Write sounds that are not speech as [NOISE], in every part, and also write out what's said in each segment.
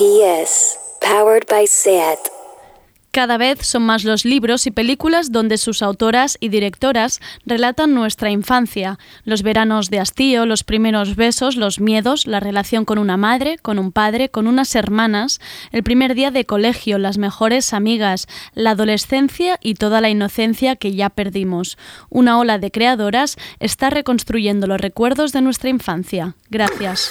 PS, powered by SAT. Cada vez son más los libros y películas donde sus autoras y directoras relatan nuestra infancia, los veranos de hastío, los primeros besos, los miedos, la relación con una madre, con un padre, con unas hermanas, el primer día de colegio, las mejores amigas, la adolescencia y toda la inocencia que ya perdimos. Una ola de creadoras está reconstruyendo los recuerdos de nuestra infancia. Gracias.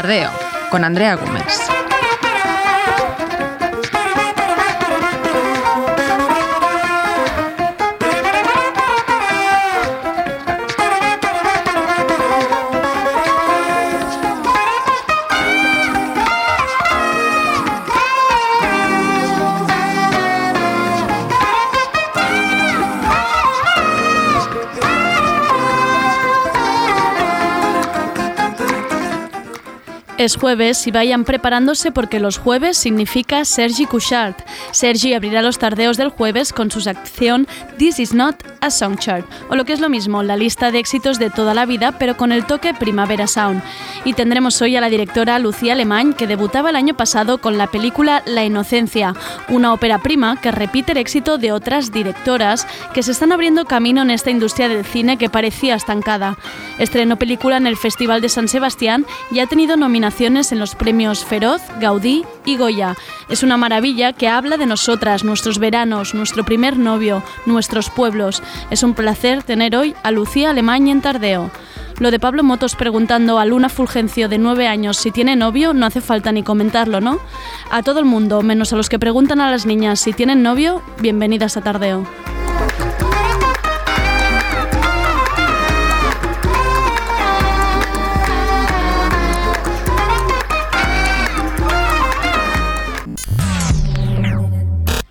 Tardeo, con Andrea Gómez. Es jueves y vayan preparándose porque los jueves significa Sergi Couchard. Sergi abrirá los tardeos del jueves con su sección This is not a song chart, o lo que es lo mismo, la lista de éxitos de toda la vida, pero con el toque Primavera Sound. Y tendremos hoy a la directora Lucía Alemán, que debutaba el año pasado con la película La Inocencia, una ópera prima que repite el éxito de otras directoras que se están abriendo camino en esta industria del cine que parecía estancada. Estrenó película en el Festival de San Sebastián y ha tenido nominaciones en los premios Feroz, Gaudí y Goya. Es una maravilla que habla de nosotras, nuestros veranos, nuestro primer novio, nuestros pueblos. Es un placer tener hoy a Lucía Alemán en Tardeo. Lo de Pablo Motos preguntando a Luna Fulgencio de 9 años si tiene novio no hace falta ni comentarlo, ¿no? A todo el mundo, menos a los que preguntan a las niñas si tienen novio, bienvenidas a Tardeo.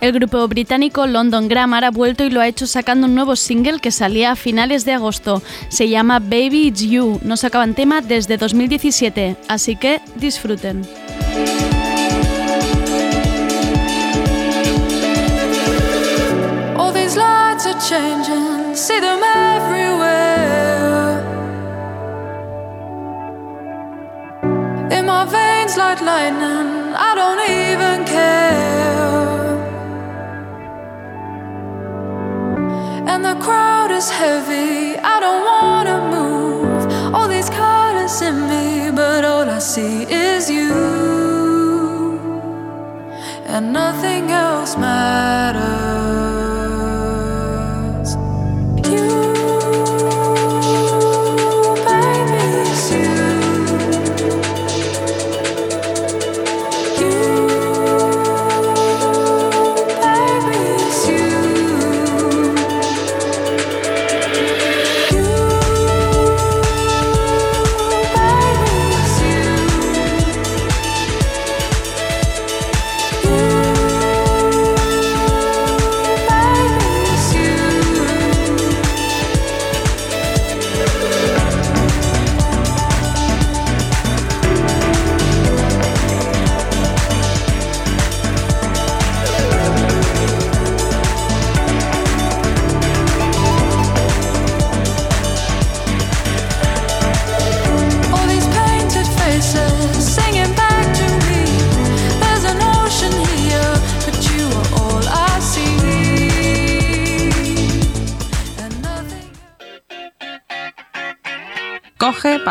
El grupo británico London Grammar ha vuelto y lo ha hecho sacando un nuevo single que salía a finales de agosto. Se llama Baby It's You. No sacaban tema desde 2017, así que disfruten. All these lights are changing, see them everywhere. In my veins like lightning, I don't even care. And the crowd is heavy, I don't wanna move. All these colors in me, but all I see is you. And nothing else matters.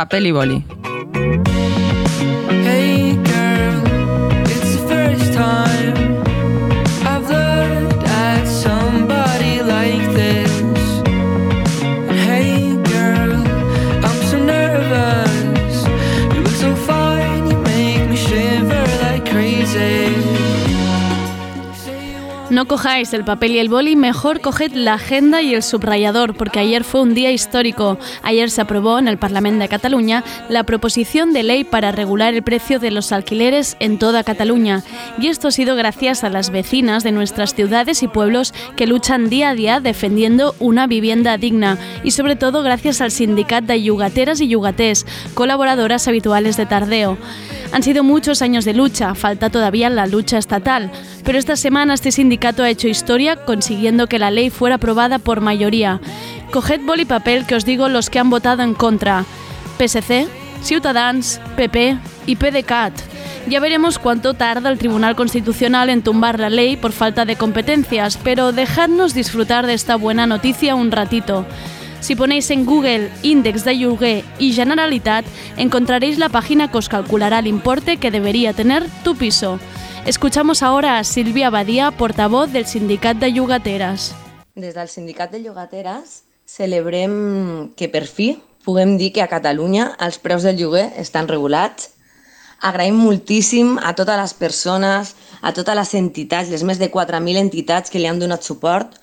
Papel y boli. Cojáis el papel y el boli, mejor coged la agenda y el subrayador, porque ayer fue un día histórico. Ayer se aprobó en el Parlamento de Cataluña la proposición de ley para regular el precio de los alquileres en toda Cataluña. Y esto ha sido gracias a las vecinas de nuestras ciudades y pueblos que luchan día a día defendiendo una vivienda digna. Y sobre todo gracias al sindicato de yugateras y yugatés, colaboradoras habituales de Tardeo. Han sido muchos años de lucha, falta todavía la lucha estatal, pero esta semana este sindicato ha hecho historia consiguiendo que la ley fuera aprobada por mayoría. Coged boli y papel que os digo los que han votado en contra. PSC, Ciutadans, PP y PDCAT. Ya veremos cuánto tarda el Tribunal Constitucional en tumbar la ley por falta de competencias, pero dejadnos disfrutar de esta buena noticia un ratito. Si ponéis en Google índex de lloguer y Generalitat, encontraréis la página que os calculará el importe que debería tener tu piso. Escuchamos ahora a Silvia Badía, portavoz del Sindicat de Llogateres. Des del Sindicat de Llogateres celebrem que per fi puguem dir que a Catalunya els preus del lloguer estan regulats. Agraïm moltíssim a totes les persones, a totes les entitats, les més de 4.000 entitats que li han donat suport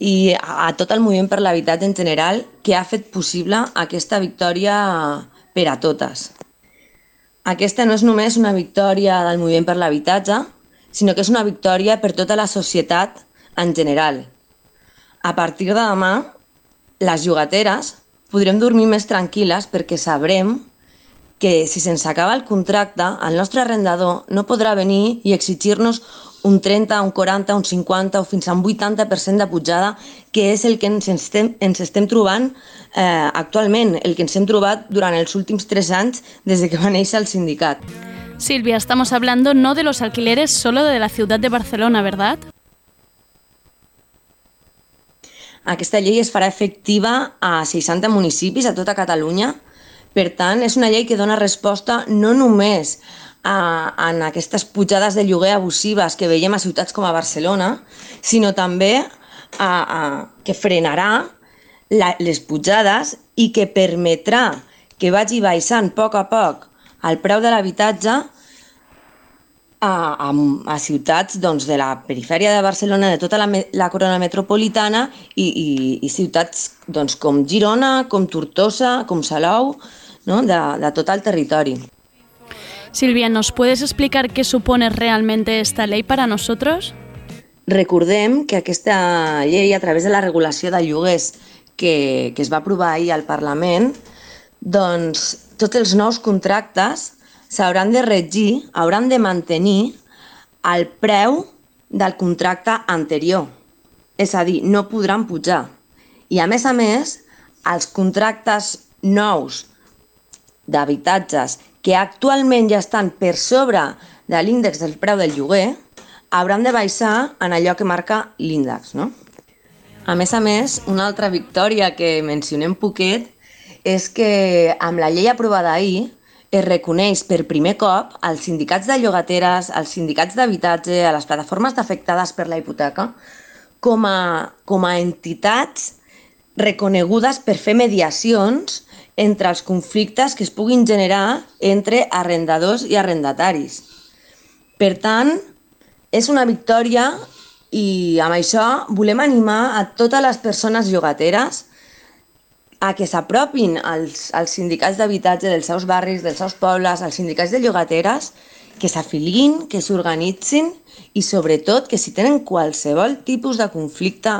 i a, tot el moviment per l'habitatge en general que ha fet possible aquesta victòria per a totes. Aquesta no és només una victòria del moviment per l'habitatge, sinó que és una victòria per tota la societat en general. A partir de demà, les jugateres podrem dormir més tranquil·les perquè sabrem que si se'ns acaba el contracte, el nostre arrendador no podrà venir i exigir-nos un 30, un 40, un 50 o fins a un 80% de pujada, que és el que ens estem, ens estem trobant eh, actualment, el que ens hem trobat durant els últims tres anys des de que va néixer el sindicat. Silvia, estamos hablando no de los alquileres solo de la ciudad de Barcelona, ¿verdad? Aquesta llei es farà efectiva a 60 municipis a tota Catalunya. Per tant, és una llei que dona resposta no només a, en aquestes pujades de lloguer abusives que veiem a ciutats com a Barcelona, sinó també a, a, que frenarà la, les pujades i que permetrà que vagi baixant a poc a poc el preu de l'habitatge a, a, a ciutats doncs, de la perifèria de Barcelona, de tota la, la corona metropolitana i, i, i ciutats doncs, com Girona, com Tortosa, com Salou, no? de, de tot el territori. Silvia, ¿nos puedes explicar qué supone realmente esta ley para nosotros? Recordem que aquesta llei, a través de la regulació de lloguers que, que es va aprovar ahir al Parlament, doncs tots els nous contractes s'hauran de regir, hauran de mantenir el preu del contracte anterior. És a dir, no podran pujar. I a més a més, els contractes nous d'habitatges que actualment ja estan per sobre de l'índex del preu del lloguer, hauran de baixar en allò que marca l'índex. No? A més a més, una altra victòria que mencionem poquet és que amb la llei aprovada ahir es reconeix per primer cop als sindicats de llogateres, als sindicats d'habitatge, a les plataformes d'afectades per la hipoteca, com a, com a entitats reconegudes per fer mediacions entre els conflictes que es puguin generar entre arrendadors i arrendataris. Per tant, és una victòria i amb això volem animar a totes les persones llogateres a que s'apropin als, als sindicats d'habitatge dels seus barris, dels seus pobles, als sindicats de llogateres, que s'afilin, que s'organitzin i sobretot que si tenen qualsevol tipus de conflicte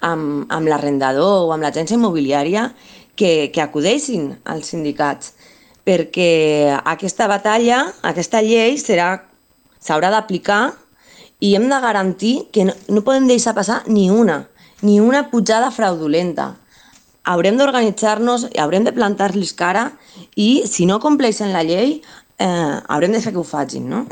amb, amb l'arrendador o amb l'agència immobiliària, que, que acudeixin als sindicats, perquè aquesta batalla, aquesta llei s'haurà d'aplicar i hem de garantir que no, no podem deixar passar ni una, ni una pujada fraudulenta. Haurem d'organitzar-nos, haurem de plantar-los cara i, si no compleixen la llei, eh, haurem de fer que ho facin, no?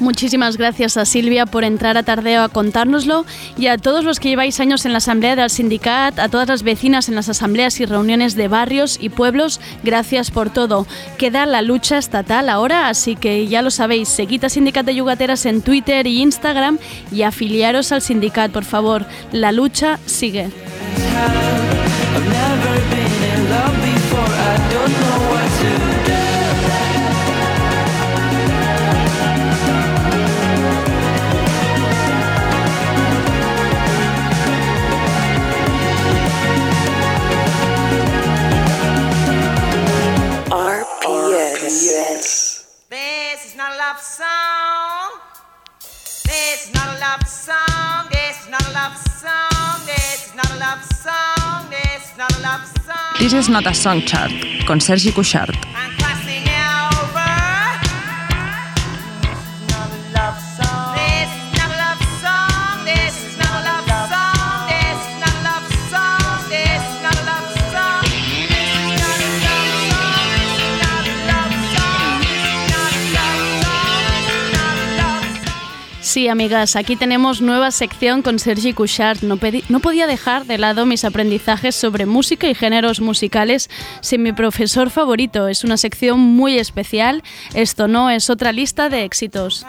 Muchísimas gracias a Silvia por entrar a Tardeo a contárnoslo y a todos los que lleváis años en la asamblea del sindicat, a todas las vecinas en las asambleas y reuniones de barrios y pueblos, gracias por todo. Queda la lucha estatal ahora, así que ya lo sabéis, seguid a Sindicat de Yugateras en Twitter y Instagram y afiliaros al sindicat, por favor. La lucha sigue. yes. This is not a love song. This is not a love song. This is not a love song. This is not a love song. This is not a love song. This is not a song chart, con Sergi Cuixart. And Sí, amigas, aquí tenemos nueva sección con Sergi Couchard. No, no podía dejar de lado mis aprendizajes sobre música y géneros musicales sin mi profesor favorito. Es una sección muy especial. Esto no es otra lista de éxitos.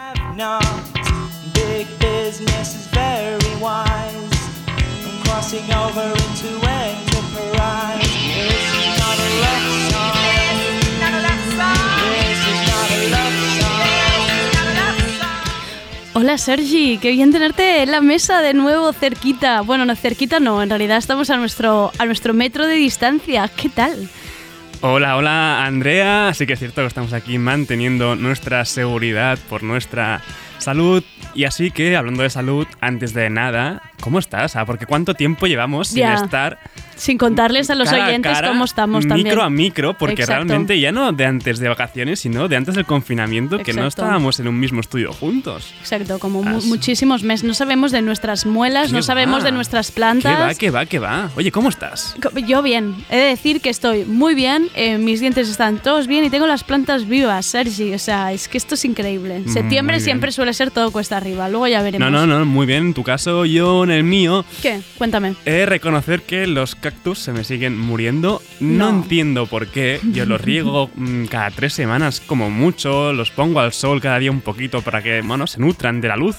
Hola Sergi, qué bien tenerte en la mesa de nuevo cerquita. Bueno, no cerquita no, en realidad estamos a nuestro, a nuestro metro de distancia. ¿Qué tal? Hola, hola Andrea. Sí que es cierto que estamos aquí manteniendo nuestra seguridad por nuestra salud. Y así que, hablando de salud, antes de nada, ¿cómo estás? Ah, porque cuánto tiempo llevamos sin estar Sin contarles a los cara a oyentes cara, cómo estamos también. Micro a micro, porque Exacto. realmente ya no de antes de vacaciones, sino de antes del confinamiento, que no estábamos en un mismo estudio juntos. Exacto, como mu- muchísimos meses. No sabemos de nuestras muelas, ¿Qué no sabemos va? de nuestras ¿Qué va, plantas. qué va, qué va? Oye, ¿cómo estás? Yo bien, he de decir que estoy muy bien, eh, mis dientes están todos bien y tengo las plantas vivas, Sergi. O sea, es que esto es increíble. Mm, Septiembre siempre suele ser todo cuesta arriba, luego ya veremos. No, no, no, muy bien. En tu caso, yo en el mío. ¿Qué? Cuéntame. He de reconocer que los cactus se me siguen muriendo. No, No. entiendo por qué. Yo los riego mm, cada tres semanas como mucho. Los pongo al sol cada día un poquito para que, bueno, se nutran de la luz.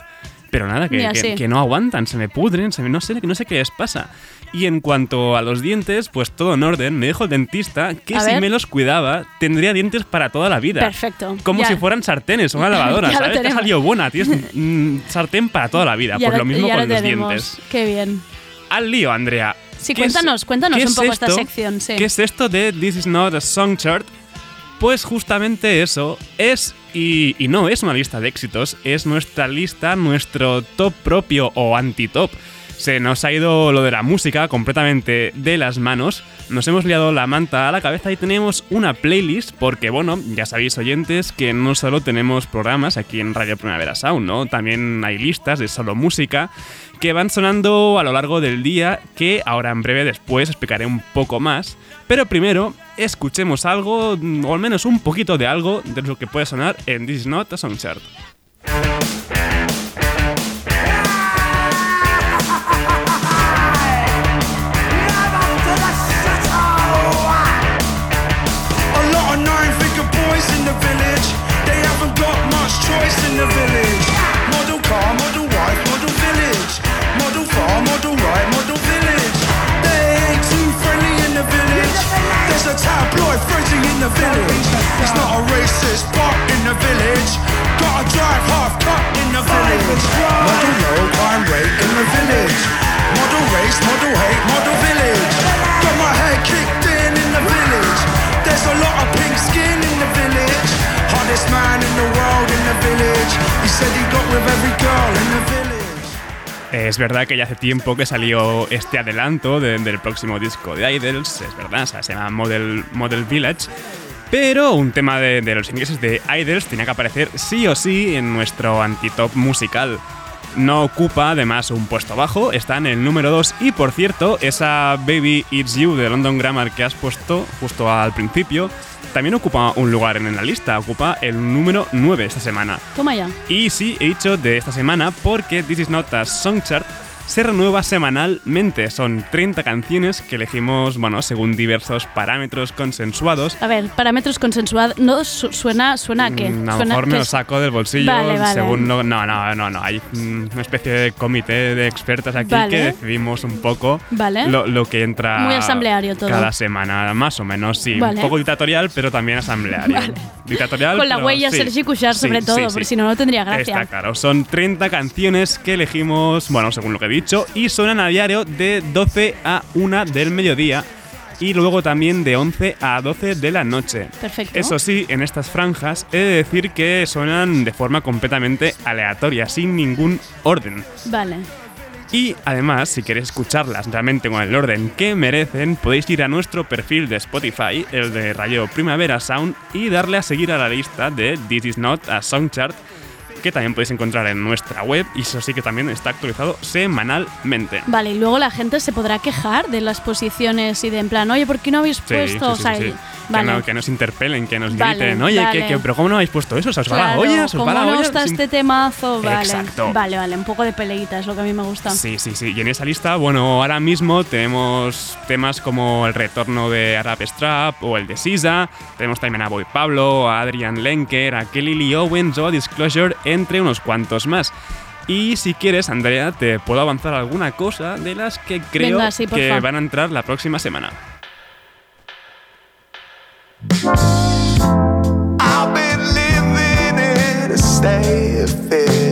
Pero nada, que, Ya, que- sí. que no aguantan, se me pudren, se me- no, sé, no sé qué les pasa. Y en cuanto a los dientes, pues todo en orden. Me dijo el dentista que A si ver. me los cuidaba, tendría dientes para toda la vida. Perfecto. Como Ya. si fueran sartenes o una [LAUGHS] lavadora, lo ¿sabes? Te ha salido buena, tienes mm, sartén para toda la vida. Ya pues lo mismo ya con lo los tenemos. dientes. Qué bien. Al lío, Andrea. Sí, ¿Qué es- cuéntanos, cuéntanos un poco esta sección, sí. ¿Qué es esto de This is not a song chart? Pues justamente eso es y, y no es una lista de éxitos, es nuestra lista, nuestro top propio o anti-top. Se nos ha ido lo de la música completamente de las manos, nos hemos liado la manta a la cabeza y tenemos una playlist porque, bueno, ya sabéis oyentes que no solo tenemos programas aquí en Radio Primavera Sound, ¿no? También hay listas de solo música que van sonando a lo largo del día que ahora en breve después explicaré un poco más. Pero primero, escuchemos algo, o al menos un poquito de algo de lo que puede sonar en This is Not a Song Chart. There's a lot of pink skin in the. Es verdad que ya hace tiempo que salió este adelanto de- del próximo disco de Idols, es verdad, se llama Model, Model Village. Pero un tema de, de los ingleses de Idols tenía que aparecer sí o sí en nuestro antitop musical. No ocupa además un puesto bajo, está en el número 2 y por cierto, esa Baby It's You de London Grammar que has puesto justo al principio, también ocupa un lugar en la lista, ocupa el número 9 esta semana. Toma ya. Y sí, he dicho de esta semana porque This Is Not a Song Chart se renueva semanalmente. Son 30 canciones que elegimos, bueno, según diversos parámetros consensuados. A ver, parámetros consensuados. No su- suena, suena a qué? Mm, A lo mejor me lo saco del bolsillo Vale, vale. según lo- no, no, no, no. Hay mm, una especie de comité de expertas aquí Vale. que decidimos un poco lo, lo que entra Muy asambleario todo. cada semana, más o menos, sí. Un poco dictatorial, pero también asambleario. Dictatorial. Con la pero huella sí. Sergi Sí, sobre todo, sí. porque si no, no tendría gracia. Está claro, son 30 canciones que elegimos, bueno, según lo que he dicho, y suenan a diario de 12 a 1 del mediodía. y luego también de 11 a 12 de la noche. Perfecto. Eso sí, en estas franjas he de decir que suenan de forma completamente aleatoria, sin ningún orden. Vale. Y además, si queréis escucharlas realmente con el orden que merecen, podéis ir a nuestro perfil de Spotify, el de Radio Primavera Sound, y darle a seguir a la lista de This Is Not a Song Chart, que también podéis encontrar en nuestra web, y eso sí que también está actualizado semanalmente. Vale, y luego la gente se podrá quejar de las posiciones y de en plan, oye, ¿por qué no habéis puesto? sí, Que, vale. no- que nos interpelen, que nos Vale, griten, oye, vale. que, que- pero ¿cómo no habéis puesto eso? ¿Se os va la Claro, olla? ¿Se os ¿cómo va la no olla? está Sin- este temazo? Vale. Exacto. Vale, vale, un poco de peleita es lo que a mí me gusta. Sí, sí, sí. Y en esa lista, bueno, ahora mismo tenemos temas como el retorno de Arab Strap o el de Sisa. Tenemos también a Boy Pablo, a Adrian Lenker, a Kelly Lee Owens o a Disclosure, entre unos cuantos más. Y si quieres, Andrea, te puedo avanzar alguna cosa de las que creo Venga, sí, que van a entrar la próxima semana. I've been living in a state of fear.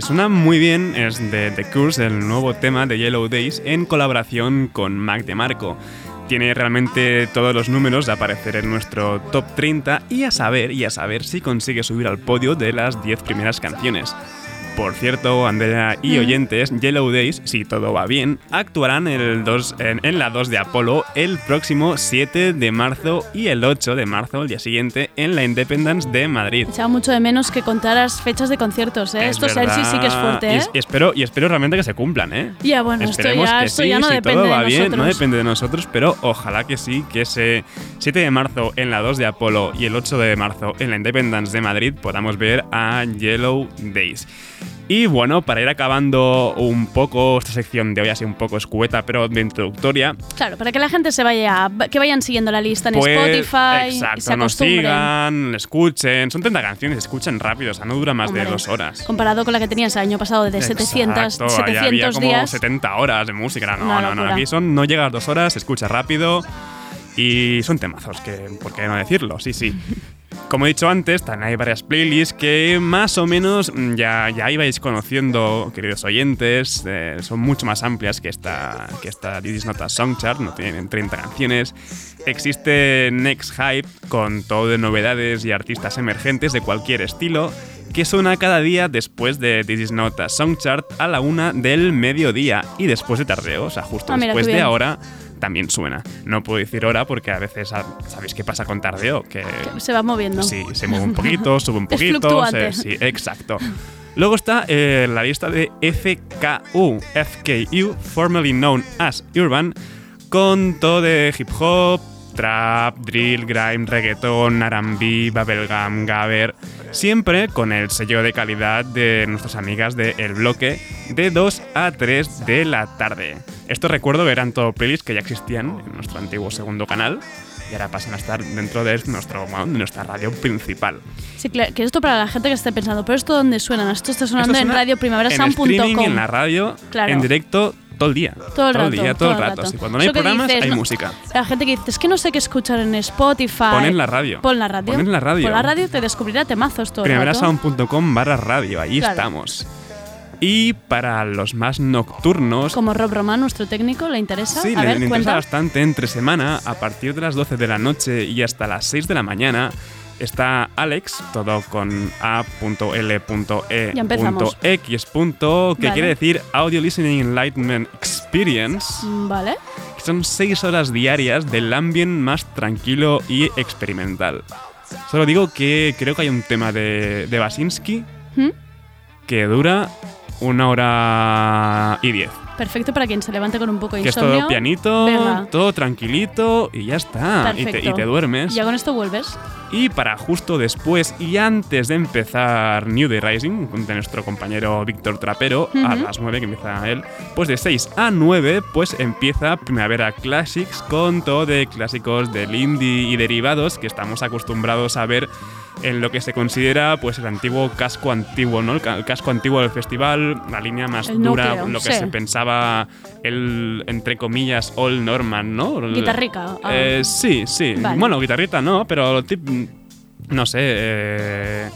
Suena muy bien, es de The Curse, el nuevo tema de Yellow Days, en colaboración con Mac DeMarco. Tiene realmente todos los números de aparecer en nuestro top 30 y a saber, y a saber si consigue subir al podio de las 10 primeras canciones. Por cierto, Andrea y oyentes, Yellow Days, si todo va bien, actuarán el 2 en, en la 2 de Apolo el próximo 7 de marzo y el 8 de marzo, el día siguiente, en la Independence de Madrid. Echaba mucho de menos que contaras fechas de conciertos, ¿eh? Es Esto sí que es fuerte, Y ¿eh? Y, espero, y espero realmente que se cumplan, ¿eh? Ya, bueno, esto Esperemos ya, que esto sí, ya no si depende todo va de bien, nosotros. no depende de nosotros, pero ojalá que sí, que ese 7 de marzo en la 2 de Apolo y el 8 de marzo en la Independence de Madrid podamos ver a Yellow Days. Y bueno, para ir acabando un poco esta sección de hoy así un poco escueta, pero de introductoria, Claro, para que la gente se vaya, que vayan siguiendo la lista en pues, Spotify y exacto, se nos sigan, escuchen, son 30 canciones, se escuchan rápido, o sea, no dura más de Hombre, dos horas. Comparado con la que tenías el año pasado de 700, Exacto, ahí 700 había como días. 70 horas de música. No, no, no. Aquí son, no llega a dos horas, se escucha rápido y son temazos, que, ¿por qué no decirlo? Sí, sí. Como he dicho antes, también hay varias playlists que más o menos mm, ya, ya ibais conociendo, queridos oyentes. eh, son mucho más amplias que esta, que esta This Is Not a Song Chart, no tienen 30 canciones. Existe Next Hype con todo de novedades y artistas emergentes de cualquier estilo que suena cada día después de This Is Not a Song Chart a la una del mediodía y después de tardeo, o sea, justo Ah, mira, después de ahora también suena. No puedo decir hora porque a veces ah, sabéis qué pasa con tardeo, que Se va moviendo. sí, se mueve un poquito, [LAUGHS] sube un poquito, sí, exacto. Luego está eh, la lista de FKU, FKU, formerly known as Urban, con todo de hip hop, trap, drill, grime, reggaeton, R&B, bubblegum, gabber, siempre con el sello de calidad de nuestras amigas de El Bloque, de 2 a 3 de la tarde. Esto recuerdo que eran todo playlists que ya existían en nuestro antiguo segundo canal y ahora pasan a estar dentro de nuestro, de nuestra radio principal. Sí, claro, que esto para la gente que esté pensando, pero esto dónde suena? Esto está sonando Esto en suena en radioprimaverasound.com. streaming, en la radio, Claro. en directo, todo el día. Todo el rato. día, todo, el rato. Sí, cuando no hay programas, dices, hay no- música. La gente que dice, es que no sé qué escuchar en Spotify. Pon en la radio. Pon la radio. Pon en la radio. Pon la radio te descubrirá temazos todo el rato. Primaverasound.com barra radio, ahí Claro. estamos. Y para los más nocturnos, Como Rob Román, nuestro técnico, ¿le interesa? Sí, a le, ver, le interesa bastante. Entre semana, a partir de las 12 de la noche y hasta las 6 de la mañana, está Alex, todo con a.l.e.x. Empezamos. que Vale. quiere decir Audio Listening Enlightenment Experience, Vale. que son 6 horas diarias del ambiente más tranquilo y experimental. Solo digo que creo que hay un tema de, de Basinski ¿Mm? que dura una hora y diez. Perfecto para quien se levante con un poco de Que es insomnio. todo pianito, Venga. todo tranquilito y ya está. Y te, y te duermes. Ya con esto vuelves. Y para justo después y antes de empezar New Day Rising, de nuestro compañero Víctor Trapero, a las 9 que empieza él, pues de 6 a 9 pues empieza Primavera Classics con todo de clásicos del indie y derivados que estamos acostumbrados a ver en lo que se considera pues el antiguo casco antiguo, ¿no? El, ca- el casco antiguo del festival, la línea más El dura, núcleo, lo que sí. se pensaba el, entre comillas, All Norman, ¿no? Guitarrica, ah. Eh, sí, sí. Vale. Bueno, guitarrita no, pero tip- no sé, eh,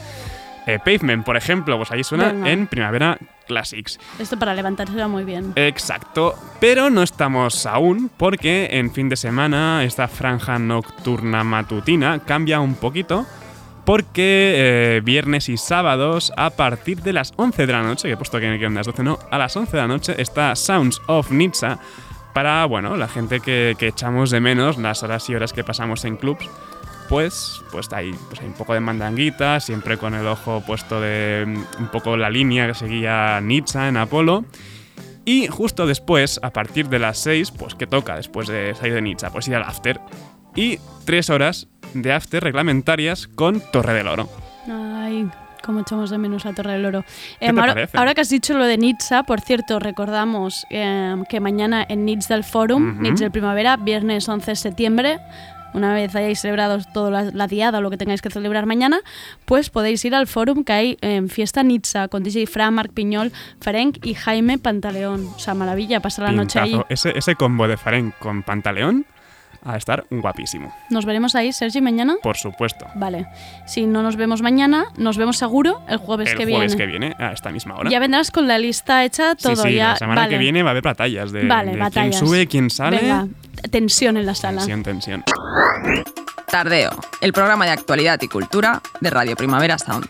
eh, Pavement, por ejemplo, pues ahí suena Venga. en Primavera Classics. Esto para levantarse va muy bien. Exacto, pero no estamos aún porque en fin de semana esta franja nocturna matutina cambia un poquito porque eh, viernes y sábados a partir de las 11 de la noche, que he puesto que que en las 12 no, a las 11 de la noche está Sounds of Nizza para, bueno, la gente que, echamos de menos las horas y horas que pasamos en clubs. Pues, pues hay, pues hay un poco de mandanguita, siempre con el ojo puesto de mm, un poco la línea que seguía Nizza en Apolo. Y justo después, a partir de las 6, pues ¿qué toca después de salir de Nizza? Pues ir al after. Y tres horas de after reglamentarias con Torre del Oro. Ay, cómo echamos de menos la Torre del Oro. ¿Qué Em, te ahora, ahora que has dicho lo de Nizza, por cierto, recordamos em, que mañana en Nizza del Forum, Ujú. Nizza del Primavera, viernes 11 de septiembre, una vez hayáis celebrado toda la, la diada o lo que tengáis que celebrar mañana, pues podéis ir al Forum que hay en Fiesta Nizza con DJ Fran, Marc Piñol, Ferenc y Jaime Pantaleón. O sea, maravilla, pasar la noche ahí. Ese, ese combo de Faren con Pantaleón a estar guapísimo. Nos veremos ahí, Sergi, mañana. Por supuesto. Vale. Si no nos vemos mañana, nos vemos seguro el jueves el que jueves viene. que viene, a esta misma hora. Ya vendrás con la lista hecha, todo sí, sí, ya. la semana vale. que viene va a haber batallas de, Vale, de batallas. quién sube, quién sale. Venga, tensión en la sala. Tensión, tensión. Tardeo, el programa de actualidad y cultura de Radio Primavera Sound.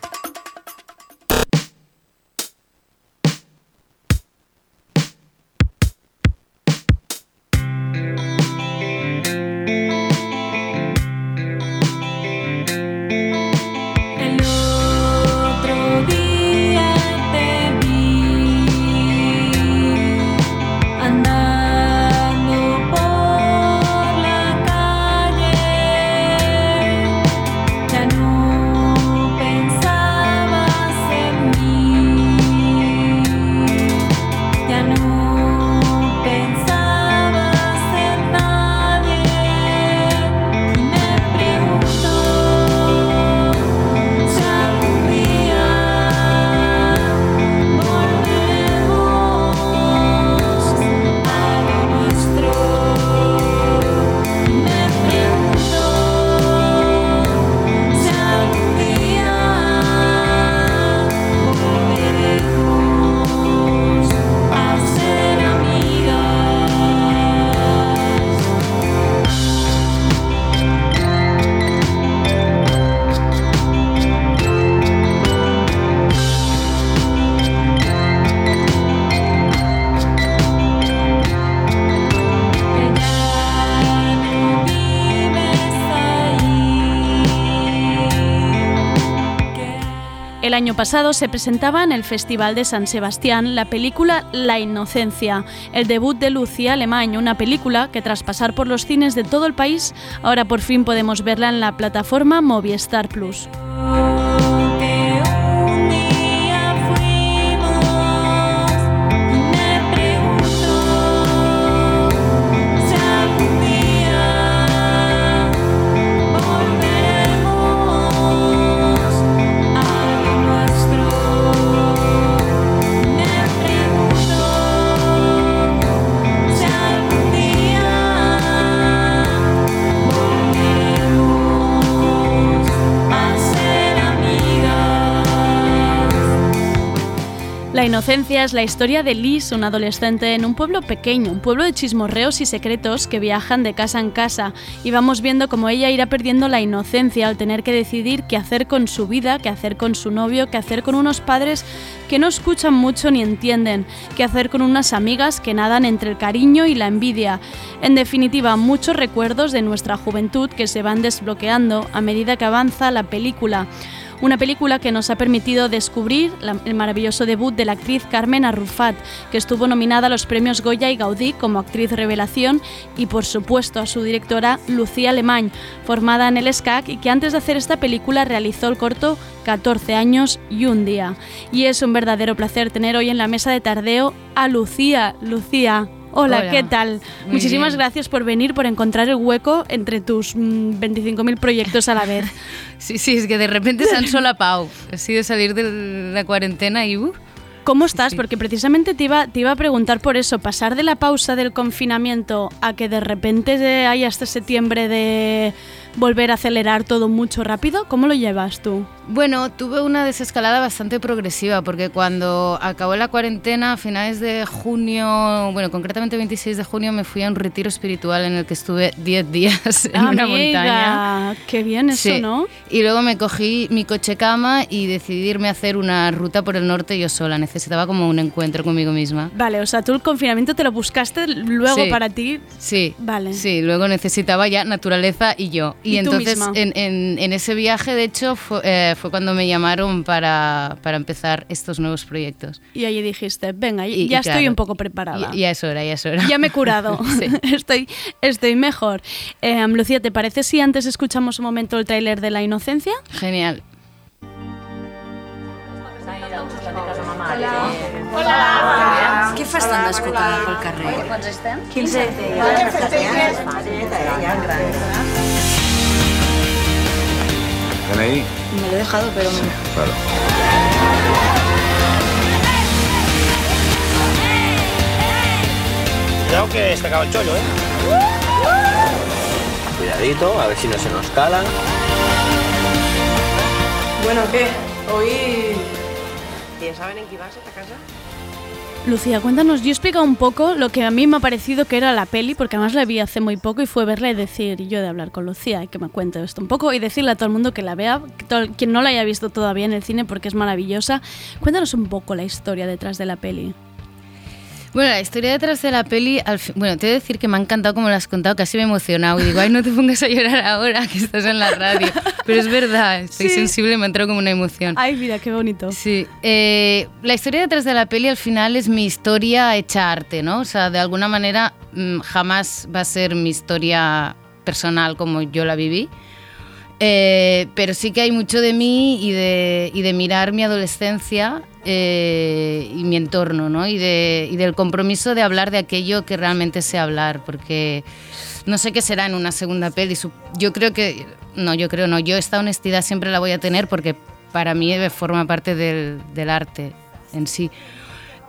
Año pasado se presentaba en el Festival de San Sebastián la película La Inocencia, el debut de Lucía Alemán, una película que tras pasar por los cines de todo el país, ahora por fin podemos verla en la plataforma Movistar Plus. Inocencia es la historia de Liz, una adolescente en un pueblo pequeño, un pueblo de chismorreos y secretos que viajan de casa en casa y vamos viendo cómo ella irá perdiendo la inocencia al tener que decidir qué hacer con su vida, qué hacer con su novio, qué hacer con unos padres que no escuchan mucho ni entienden, qué hacer con unas amigas que nadan entre el cariño y la envidia. En definitiva, muchos recuerdos de nuestra juventud que se van desbloqueando a medida que avanza la película. Una película que nos ha permitido descubrir el maravilloso debut de la actriz Carmen Arrufat, que estuvo nominada a los premios Goya y Gaudí como actriz revelación, y por supuesto a su directora Lucía Alemany, formada en el SCAC y que antes de hacer esta película realizó el corto 14 años y un día. Y es un verdadero placer tener hoy en la mesa de tardeo a Lucía. Lucía. Hola, Hola. ¿qué tal? Muy Muchísimas bien. gracias por venir, por encontrar el hueco entre tus mm, 25.000 proyectos a la vez. [LAUGHS] Sí, sí, es que de repente se han solapado. Ha sido salir de la cuarentena y... uh, ¿Cómo estás? Porque precisamente te iba, te iba a preguntar por eso, pasar de la pausa del confinamiento a que de repente de- hay hasta septiembre de volver a acelerar todo mucho rápido, ¿cómo lo llevas tú? Bueno, tuve una desescalada bastante progresiva porque cuando acabó la cuarentena a finales de junio, bueno, concretamente 26 de junio, me fui a un retiro espiritual en el que estuve 10 días en una Amiga, montaña. Qué bien eso, Sí. ¿no? Y luego me cogí mi coche cama y decidí irme a hacer una ruta por el norte yo sola. Necesitaba como un encuentro conmigo misma. Vale, o sea, tú el confinamiento te lo buscaste luego Sí. para ti. Sí, Vale. sí, luego necesitaba ya naturaleza y yo. Y, entonces en, en- en ese viaje, de hecho, fue, eh, fue cuando me llamaron para, para empezar estos nuevos proyectos. Y allí dijiste, venga, Y- ya y estoy claro, un poco preparada. Y- Ya es hora, ya es hora. Ya me he curado. [LAUGHS] Sí. [LAUGHS] estoy, estoy mejor. Eh, Lucía, ¿te parece si antes escuchamos un momento el tráiler de La Inocencia? Genial. Què fas tan descocada pel carrer? Quants estem? 15. ¿DNI? Me lo he dejado, pero... Claro. Cuidado que este acaba el chollo, ¿eh? Cuidadito, a ver si no se nos cala. Bueno, ¿qué? Hoy... ¿Ya saben en qué vas esta casa? Lucía, cuéntanos, yo he explicado un poco lo que a mí me ha parecido que era la peli, porque además la vi hace muy poco y fue verla y decir, yo de hablar con Lucía y que me cuente esto un poco y decirle a todo el mundo que la vea, quien no la haya visto todavía en el cine porque es maravillosa. Cuéntanos un poco la historia detrás de la peli. Bueno, la historia detrás de la peli, al fin- bueno, te he de decir que me ha encantado como la has contado, casi me he emocionado y digo, ay, no te pongas a llorar ahora que estás en la radio. Pero es verdad, estoy Sí. sensible, me ha entrado como una emoción. Ay, mira, qué bonito. Sí, eh, la historia detrás de la peli al final es mi historia hecha arte, ¿no? O sea, de alguna manera mm, jamás va a ser mi historia personal como yo la viví. Eh, pero sí que hay mucho de mí y de, y de mirar mi adolescencia eh, y mi entorno, ¿no? Y, de, y del compromiso de hablar de aquello que realmente sé hablar, porque no sé qué será en una segunda peli. Yo creo que, no, yo creo no, yo esta honestidad siempre la voy a tener porque para mí forma parte del, del arte en sí.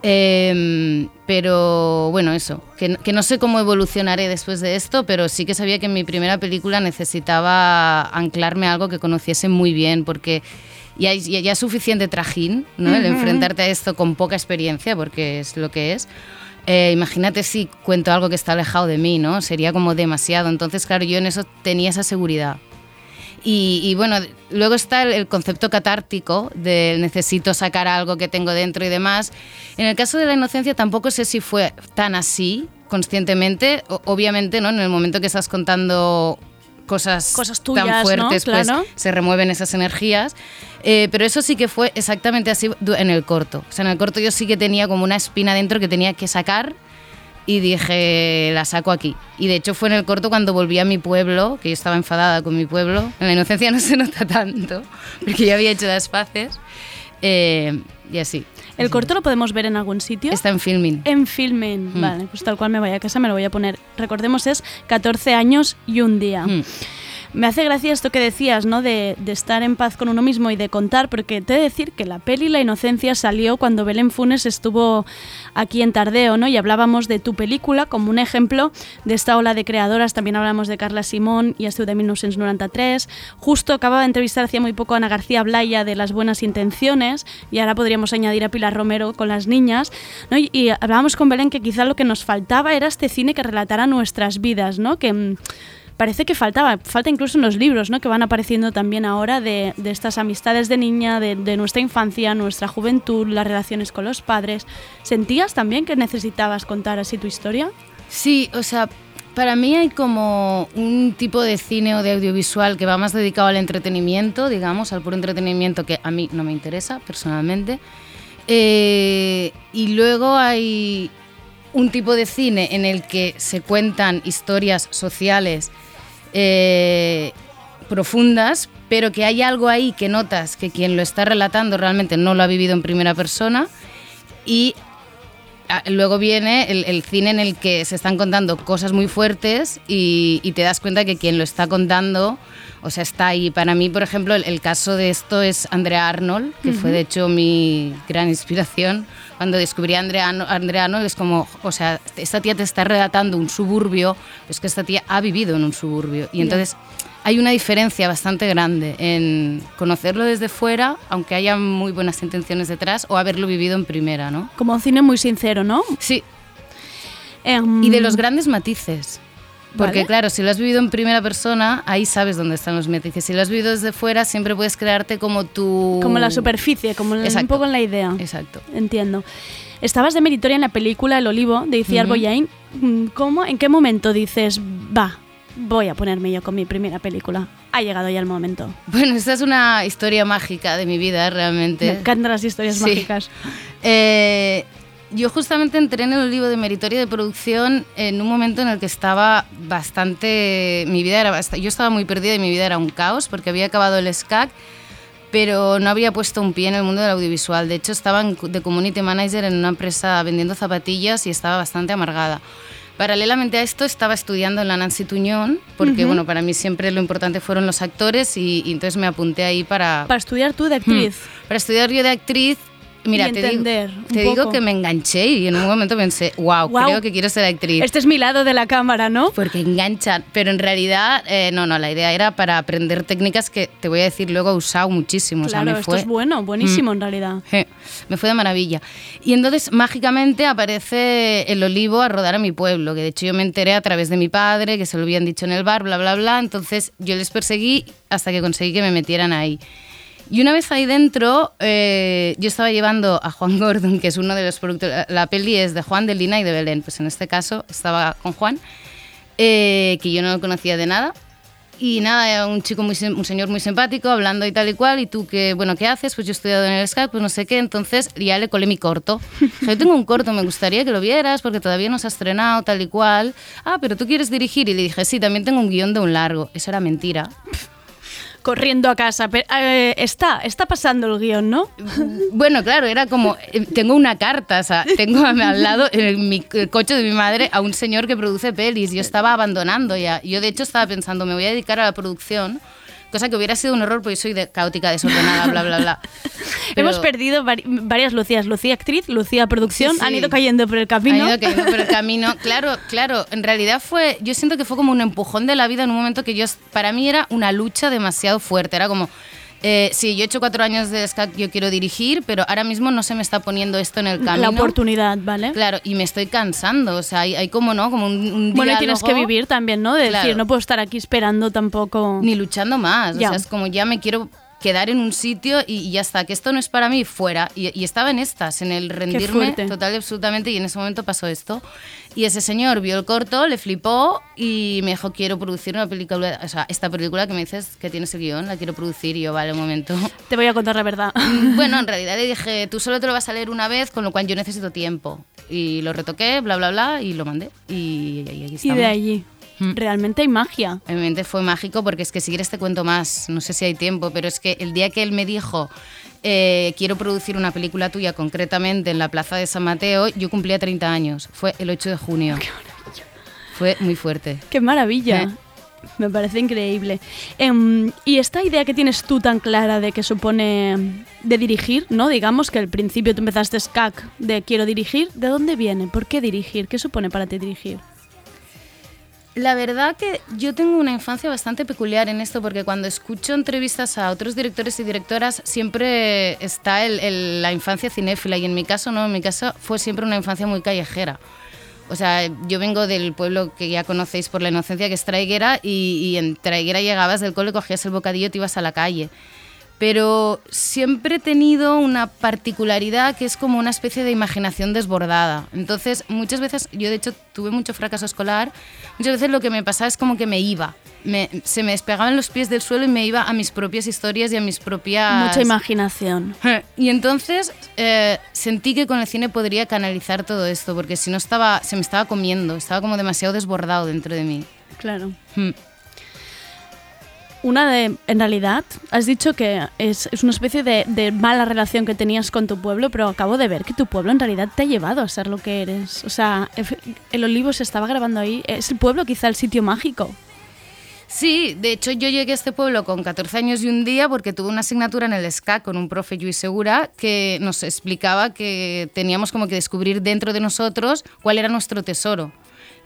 Em, pero bueno, eso, que, que no sé cómo evolucionaré después de esto, pero sí que sabía que en mi primera película necesitaba anclarme a algo que conociese muy bien, porque ya, ya, ya es suficiente trajín, ¿no? El Ujú. enfrentarte a esto con poca experiencia, porque es lo que es. Eh, imagínate si cuento algo que está alejado de mí, ¿no? Sería como demasiado. Entonces, claro, yo en eso tenía esa seguridad. Y, y bueno, luego está el, el concepto catártico de necesito sacar algo que tengo dentro y demás. En el caso de la inocencia tampoco sé si fue tan así conscientemente. O- obviamente, ¿no? En el momento que estás contando cosas, Cosas tuyas, tan ¿no? fuertes, Claro. pues se remueven esas energías. Eh, pero eso sí que fue exactamente así en el corto. O sea, en el corto yo sí que tenía como una espina dentro que tenía que sacar y dije, la saco aquí. Y de hecho fue en el corto cuando volví a mi pueblo, que yo estaba enfadada con mi pueblo. En la inocencia no se nota tanto, porque ya había hecho las paces. Eh, y así. ¿El corto lo podemos ver en algún sitio? Está en filming. En filming, Mm. vale, pues tal cual me vaya a casa me lo voy a poner. Recordemos, es 14 años y un día. Mm. Me hace gracia esto que decías, ¿no? De, de estar en paz con uno mismo y de contar, porque te he de decir que la peli La Inocencia salió cuando Belén Funes estuvo aquí en Tardeo, ¿no? Y hablábamos de tu película como un ejemplo de esta ola de creadoras. También hablamos de Carla Simón y esto de 1993. Justo acababa de entrevistar hacía muy poco a Ana García Blaya de Las Buenas Intenciones y ahora podríamos añadir a Pilar Romero con Las Niñas. Y, y hablábamos con Belén que quizá lo que nos faltaba era este cine que relatara nuestras vidas, ¿no? Que mm, parece que faltaba, falta incluso en los libros, ¿no? Que van apareciendo también ahora de, de estas amistades de niña, de, nuestra infancia, nuestra juventud, las relaciones con los padres. ¿Sentías también que necesitabas contar así tu historia? Sí, o sea, Para mí hay como un tipo de cine o de audiovisual que va más dedicado al entretenimiento, digamos, al puro entretenimiento que a mí no me interesa personalmente. Eh, y luego hay un tipo de cine en el que se cuentan historias sociales eh, profundas, pero que hay algo ahí que notas que quien lo está relatando realmente no lo ha vivido en primera persona. Y ah, luego viene el, el cine en el que se están contando cosas muy fuertes y, y te das cuenta que quien lo está contando, o sea, está ahí. Para mí, por ejemplo, el, el caso de esto es Andrea Arnold, que fue de hecho mi gran inspiración. Cuando descubrí a Andrea, Arno- Andrea Arnold es como, o sea, esta tía te está relatando un suburbio, pero es que esta tía ha vivido en un suburbio. Y entonces hay una diferencia bastante grande en conocerlo desde fuera, aunque haya muy buenas intenciones detrás, o haberlo vivido en primera, ¿no? Como un cine muy sincero, ¿no? Sí. Em, Y de los grandes matices. Porque Vale. claro, si lo has vivido en primera persona, ahí sabes dónde están los matices. Si lo has vivido desde fuera, siempre puedes crearte como tu... Como la superficie, como la- un Exacto. poco en la idea. Exacto. Entiendo. Estabas de meritoria en la película El Olivo de Iciar Ujú. Boyain. Mm, ¿Cómo, ¿En qué momento dices, va, voy a ponerme yo con mi primera película? Ha llegado ya el momento. Bueno, esta es una historia mágica de mi vida, realmente. Me encantan las historias Sí. mágicas. Eh, yo justamente entré en el olivo de meritoria de producción en un momento en el que estaba bastante... Mi vida era bast- Yo estaba muy perdida y mi vida era un caos porque había acabado el SCAC, pero no había puesto un pie en el mundo del audiovisual. De hecho, estaba en- de community manager en una empresa vendiendo zapatillas y estaba bastante amargada. Paralelamente a esto estaba estudiando en la Nancy Tuñón, porque bueno, para mí siempre lo importante fueron los actores y, y entonces me apunté ahí para, Para estudiar tú de actriz. para estudiar yo de actriz, mira, Y te, digo, entender un te digo que me enganché y en un momento pensé, wow, Guau. creo que quiero ser actriz. Este es mi lado de la cámara, ¿no? Porque enganchan, pero en realidad, eh, no, no, la idea era para aprender técnicas que te voy a decir luego he usado muchísimo. o sea, Claro, me esto fue- es bueno, buenísimo Mm. en realidad. Je, Me fue de maravilla. Y entonces mágicamente aparece el olivo a rodar a mi pueblo, que de hecho yo me enteré a través de mi padre, que se lo habían dicho en el bar, bla, bla, bla. Entonces yo les perseguí hasta que conseguí que me metieran ahí. Y una vez ahí dentro, eh, yo estaba llevando a Juan [LAUGHS] Gordon, que es uno de los productores. La peli es de Juan, de Lina y de Belén. Pues en este caso estaba con Juan, eh, que yo no lo conocía de nada. Y nada, era un chico, muy, un señor muy simpático, hablando y tal y cual. Y tú, que bueno, ¿qué haces? Pues yo he estudiado en el Skype, pues no sé qué. Entonces ya le colé mi corto. [LAUGHS] O sea, yo tengo un corto, me gustaría que lo vieras porque todavía no se ha estrenado, tal y cual. Ah, pero tú quieres dirigir. Y le dije, sí, también tengo un guion de un largo. Eso era mentira. [LAUGHS] Corriendo a casa. Pero, eh, está, está pasando el guion, ¿no? Bueno, claro, era como, eh, tengo una carta, o sea, tengo al lado en mi- el coche de mi madre a un señor que produce pelis. Yo estaba abandonando ya. Yo de hecho estaba pensando, me voy a dedicar a la producción, cosa que hubiera sido un error porque soy de- caótica, desordenada, bla, bla, bla. [LAUGHS] Pero- Hemos perdido vari- varias Lucías. Lucía actriz, Lucía producción. Sí, sí. Han ido cayendo por el camino. Han ido cayendo por el [LAUGHS] camino. Claro, claro. En realidad fue, yo siento que fue como un empujón de la vida en un momento que yo, para mí era una lucha demasiado fuerte. Era como, eh, sí, yo he hecho cuatro años de SCAC, yo quiero dirigir, pero ahora mismo no se me está poniendo esto en el camino. La oportunidad, ¿vale? Claro, y me estoy cansando. O sea, hay, hay como, ¿no? Como un, un Bueno, y tienes que diálogo. vivir también, ¿no? De Claro. decir, no puedo estar aquí esperando tampoco. Ni luchando más. O sea, es como ya me quiero quedar en un sitio y, y ya está, que esto no es para mí, fuera. Y, y estaba en estas, en el rendirme total y absolutamente, y en ese momento pasó esto. Y ese señor vio el corto, le flipó y me dijo, quiero producir una película, o sea, esta película que me dices que tienes el guion, la quiero producir, y yo, vale, un momento. Te voy a contar la verdad. Bueno, en realidad le dije, tú solo te lo vas a leer una vez, con lo cual yo necesito tiempo. Y lo retoqué, bla, bla, bla, y lo mandé. Y, y y estamos. de allí. Mm. Realmente hay magia. En mi mente fue mágico porque es que si quieres te cuento más, no sé si hay tiempo, pero es que el día que él me dijo, eh, quiero producir una película tuya concretamente en la Plaza de San Mateo, yo cumplía 30 años, fue el 8 de junio. Fue muy fuerte. Qué maravilla. Eh. Me parece increíble. Em, y esta idea que tienes tú tan clara de que supone de dirigir, ¿no? Digamos que al principio tú empezaste SCAC de quiero dirigir, ¿de dónde viene? ¿Por qué dirigir? ¿Qué supone para ti dirigir? La verdad que yo tengo una infancia bastante peculiar en esto porque cuando escucho entrevistas a otros directores y directoras siempre está la infancia cinéfila y en mi caso no, en mi caso fue siempre una infancia muy callejera. O sea, yo vengo del pueblo que ya conocéis por la inocencia, que es Traiguera, y, y en Traiguera llegabas del cole, cogías el bocadillo y te ibas a la calle. Pero siempre he tenido una particularidad que es como una especie de imaginación desbordada. Entonces, muchas veces, yo de hecho tuve mucho fracaso escolar, muchas veces lo que me pasaba es como que me iba, me- se me despegaban los pies del suelo y me iba a mis propias historias y a mis propias... Mucha imaginación. [LAUGHS] Y entonces eh, sentí que con el cine podría canalizar todo esto, porque si no estaba, se me estaba comiendo, estaba como demasiado desbordado dentro de mí. Claro. Hmm. Una de, en realidad, has dicho que es, es una especie de, de mala relación que tenías con tu pueblo, pero acabo de ver que tu pueblo en realidad te ha llevado a ser lo que eres. O sea, el olivo se estaba grabando ahí. Es el pueblo quizá el sitio mágico. Sí, de hecho yo llegué a este pueblo con 14 años y un día porque tuve una asignatura en el SCA con un profe Luis Segura que nos explicaba que teníamos como que descubrir dentro de nosotros cuál era nuestro tesoro.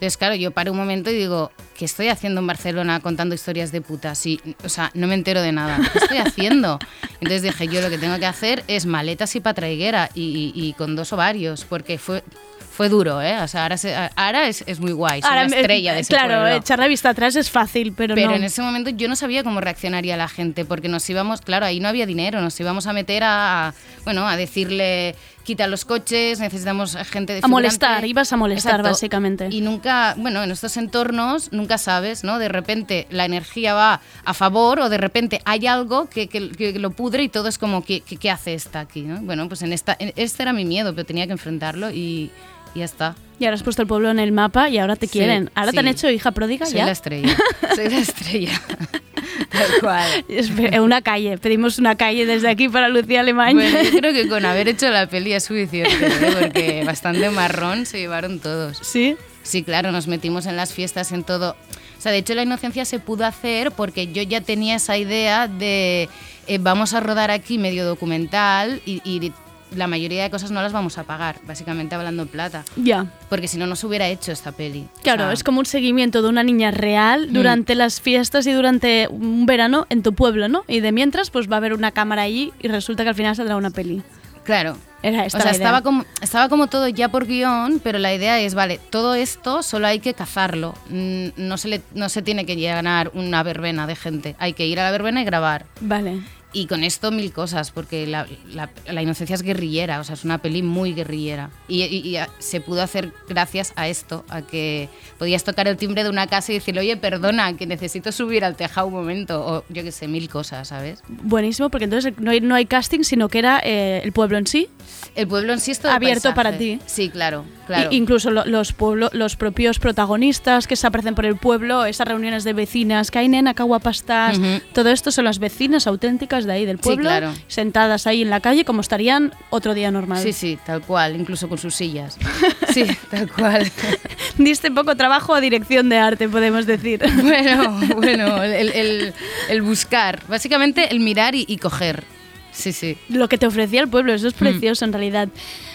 Entonces, claro, yo paré un momento y digo, ¿qué estoy haciendo en Barcelona contando historias de putas? Y, o sea, no me entero de nada. ¿Qué estoy haciendo? Entonces dije, yo lo que tengo que hacer es maletas y patraiguera y, y- y con dos ovarios, porque fue, fue duro, ¿eh? O sea, ahora, se- ahora es, es muy guay, Ahora, la eh, estrella de ese Claro, pueblo. echar la vista atrás es fácil, pero, Pero no. en ese momento yo no sabía cómo reaccionaría la gente, porque nos íbamos, claro, ahí no había dinero, nos íbamos a meter a, a, bueno, a decirle, quita los coches, necesitamos gente de A molestar, ibas a molestar, Exacto. básicamente. Y nunca, bueno, en estos entornos nunca sabes, ¿no? De repente la energía va a favor o de repente hay algo que, que- que lo pudre y todo es como, ¿qué, qué, hace esta aquí? ¿no? Bueno, pues en esta, en- este era mi miedo, pero tenía que enfrentarlo y, y ya está. Y ahora has puesto el pueblo en el mapa y ahora te Sí, quieren. Ahora te han sí. hecho hija pródiga Soy ya. la estrella, soy la estrella. [LAUGHS] Tal cual. Espera, Una calle, pedimos una calle desde aquí para Lucía Alemán. Bueno, yo creo que con haber [LAUGHS] hecho la peli es suficiente, ¿eh? porque bastante marrón se llevaron todos. ¿Sí? Sí, claro, nos metimos en las fiestas, en todo. O sea, de hecho la inocencia se pudo hacer porque yo ya tenía esa idea de eh, vamos a rodar aquí medio documental y, y la mayoría de cosas no las vamos a pagar, básicamente hablando en plata. Ya. Porque si no, no se hubiera hecho esta peli. O Claro, sea, es como un seguimiento de una niña real Mm. durante las fiestas y durante un verano en tu pueblo, ¿no? Y de mientras, pues va a haber una cámara allí y resulta que al final saldrá una peli. Claro. Era esta o sea, la idea. estaba como, estaba como todo ya por guion, pero la idea es, vale, todo esto solo hay que cazarlo. Mm, No se, le, no se tiene que llenar una verbena de gente. Hay que ir a la verbena y grabar. Vale. Y con esto mil cosas, porque la, la- la inocencia es guerrillera, o sea, es una peli muy guerrillera. Y, y- y se pudo hacer gracias a esto, a que podías tocar el timbre de una casa y decirle, oye, perdona, que necesito subir al tejado un momento, o yo qué sé, mil cosas, ¿sabes? Buenísimo, porque entonces no hay, no hay casting, sino que era eh, el pueblo en sí. El pueblo en sí es todo Abierto paisaje. para ti. Sí, claro, claro. I- incluso lo- los, pueblo, los propios protagonistas que se aparecen por el pueblo, esas reuniones de vecinas, que hay nena, que guapa estás. Ujú. Todo esto son las vecinas auténticas de ahí del Sí, pueblo, claro. sentadas ahí en la calle como estarían otro día normal. Sí, sí, tal cual, incluso con sus sillas. [LAUGHS] Sí, tal cual. [LAUGHS] Diste poco trabajo a dirección de arte, podemos decir. [LAUGHS] Bueno, bueno, el, el- el buscar, básicamente el mirar y, y coger. Sí, sí. Lo que te ofrecía el pueblo, Mm. eso es precioso en realidad.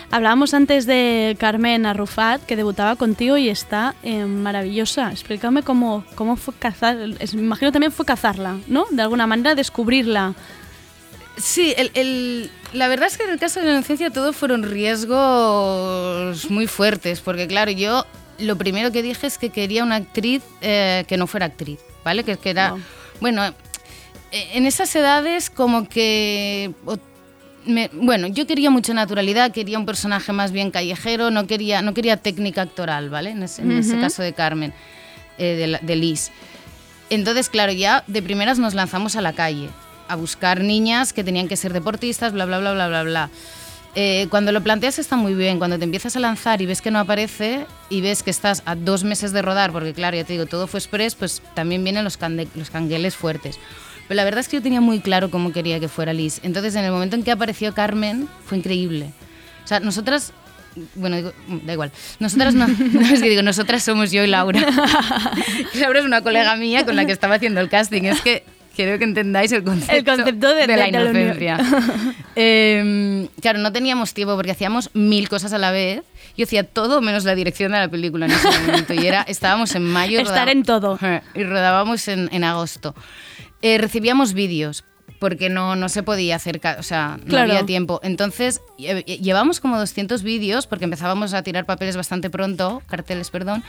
Hablábamos antes de Carmen Arrufat, que debutaba contigo y está eh, maravillosa. Explícame cómo, cómo fue cazar, es- me imagino también fue cazarla, ¿no? De alguna manera descubrirla. Sí, el, el- la verdad es que en el caso de la inocencia todo fueron riesgos muy fuertes, porque claro, yo lo primero que dije es que quería una actriz eh, que no fuera actriz, ¿vale? Que, que era, bueno, eh, en esas edades como que... o- me- bueno, yo quería mucha naturalidad, quería un personaje más bien callejero, no quería, no quería técnica actoral, ¿vale? En ese, en ese Ujú. caso de Carmen, eh, de, la- de Liz. Entonces, claro, ya de primeras nos lanzamos a la calle a buscar niñas que tenían que ser deportistas, bla, bla, bla, bla, bla, bla. Eh, cuando lo planteas está muy bien, cuando te empiezas a lanzar y ves que no aparece y ves que estás a dos meses de rodar, porque claro, ya te digo, todo fue express, pues también vienen los, los cangueles fuertes. Pero la verdad es que yo tenía muy claro cómo quería que fuera Liz. Entonces, en el momento en que apareció Carmen, fue increíble. O sea, nosotras bueno, digo, da igual. Nosotras no, [LAUGHS] no, es que digo, nosotras somos yo y Laura. [LAUGHS] Laura es una colega mía con la que estaba haciendo el casting. Es que quiero que entendáis el concepto, El concepto de- de, la inocencia. [LAUGHS] Eh, claro, no teníamos tiempo porque hacíamos mil cosas a la vez. Yo hacía todo menos la dirección de la película en ese momento. Y era, estábamos en mayo. Estar rodaba- en todo. Y rodábamos en, en agosto. Eh, recibíamos vídeos, porque no, no se podía hacer, o sea, no Claro. había tiempo. Entonces, lle- llevamos como 200 vídeos, porque empezábamos a tirar papeles bastante pronto, carteles, perdón,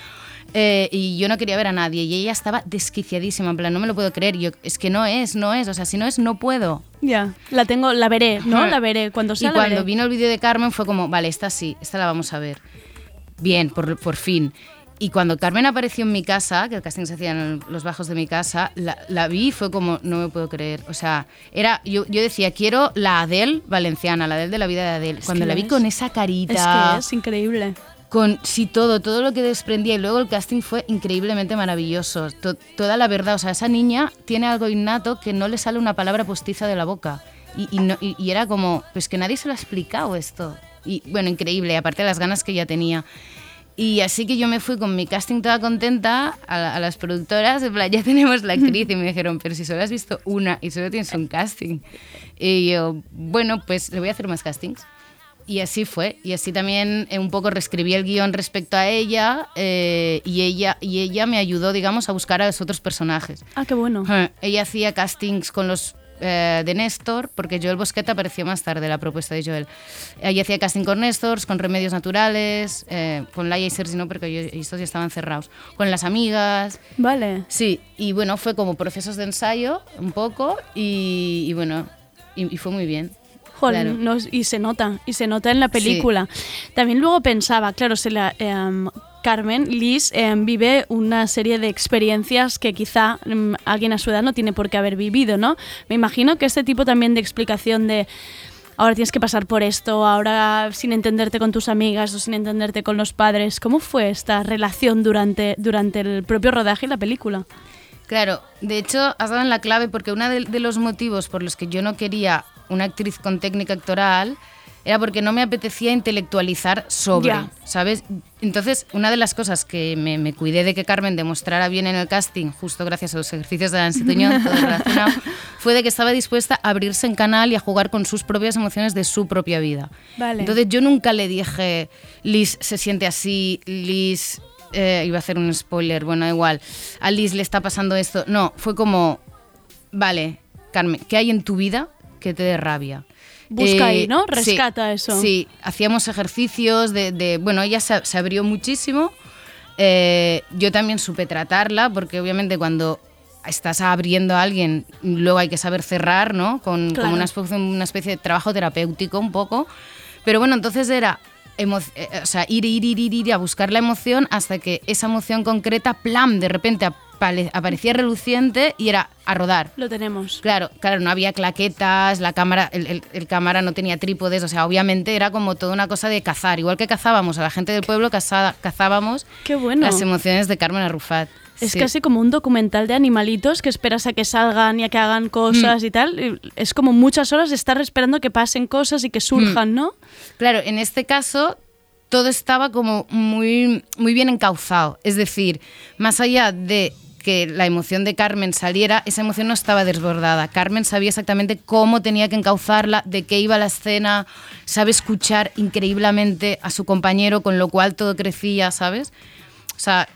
eh, y yo no quería ver a nadie, y ella estaba desquiciadísima, en plan, no me lo puedo creer, yo, es que no es, no es, o sea, si no es, no puedo. Ya, la tengo, la veré, ¿no? La veré. Cuando sea y la cuando veré. vino el vídeo de Carmen fue como, vale, esta sí, esta la vamos a ver. Bien, por, por fin. Y cuando Carmen apareció en mi casa, que el casting se hacía en los bajos de mi casa, la, la vi y fue como, no me puedo creer. O sea, era, yo, yo decía, quiero la Adele valenciana, la Adele de la vida de Adele. Cuando la vi es. con esa carita, Es que es increíble. con sí todo, todo lo que desprendía y luego el casting fue increíblemente maravilloso. To- toda la verdad, o sea, esa niña tiene algo innato que no le sale una palabra postiza de la boca. Y, y no- y- y era como, pues que nadie se lo ha explicado esto. Y bueno, increíble, aparte de las ganas que ella tenía. Y así que yo me fui con mi casting toda contenta a, la- a las productoras, ya tenemos la actriz, y me dijeron, pero si solo has visto una y solo tienes un casting. Y yo, bueno, pues le voy a hacer más castings. Y así fue. Y así también eh, un poco reescribí el guion respecto a ella eh, y, ella y ella me ayudó, digamos, a buscar a los otros personajes. Ah, qué bueno. Eh, Ella hacía castings con los eh, de Néstor, porque Joel Bosqueta apareció más tarde, la propuesta de Joel. Ella hacía casting con Néstor, con Remedios Naturales, eh, con Laia y Sergi no, porque estos ya estaban cerrados, con las amigas. Vale. Sí, y bueno, fue como procesos de ensayo un poco y, y bueno, y, y fue muy bien. Joder, Claro. no, y se nota, y se nota en la película. También luego pensaba, claro, se la, em, Carmen, Liz, em, vive una serie de experiencias que quizá em, alguien a su edad no tiene por qué haber vivido, ¿no? Me imagino que este tipo también de explicación de ahora tienes que pasar por esto, ahora sin entenderte con tus amigas o sin entenderte con los padres, ¿cómo fue esta relación durante, durante el propio rodaje y la película? Claro, de hecho has dado en la clave porque uno de, de los motivos por los que yo no quería una actriz con técnica actoral era porque no me apetecía intelectualizar sobre. ¿sabes? Entonces, una de las cosas que me, me cuidé de que Carmen demostrara bien en el casting, justo gracias a los ejercicios de todo [LAUGHS] relacionado, fue de que estaba dispuesta a abrirse en canal y a jugar con sus propias emociones de su propia vida. Vale. Entonces, yo nunca le dije, Liz se siente así, Liz, eh, iba a hacer un spoiler, bueno, igual, a Liz le está pasando esto. No, fue como, vale, Carmen, ¿qué hay en tu vida que te dé rabia? Busca ahí, ¿no? Eh, sí, Rescata eso. Sí, hacíamos ejercicios de, de- bueno, ella se, se abrió muchísimo. Eh, yo también supe tratarla, porque obviamente cuando estás abriendo a alguien, luego hay que saber cerrar, ¿no? Con, Claro. como una especie, una especie de trabajo terapéutico un poco. Pero bueno, entonces era emo- eh, o sea, ir, ir, ir, ir, ir a buscar la emoción hasta que esa emoción concreta, plam, de repente aparecía reluciente y era a rodar. Lo tenemos. Claro, claro, no había claquetas, la cámara, el, el- el cámara no tenía trípodes, o sea, obviamente era como toda una cosa de cazar, igual que cazábamos a la gente del pueblo, caza- cazábamos Qué bueno. las emociones de Carmen Arrufat. Es Sí. casi como un documental de animalitos que esperas a que salgan y a que hagan Mm. cosas y tal. Es como muchas horas de estar esperando que pasen cosas y que surjan, Mm. ¿no? Claro, en este caso todo estaba como muy, muy bien encauzado. Es decir, más allá de que la emoción de Carmen saliera, esa emoción no estaba desbordada. Carmen sabía exactamente cómo tenía que encauzarla, de qué iba la escena, sabe escuchar increíblemente a su compañero, con lo cual todo crecía, ¿sabes? O sea,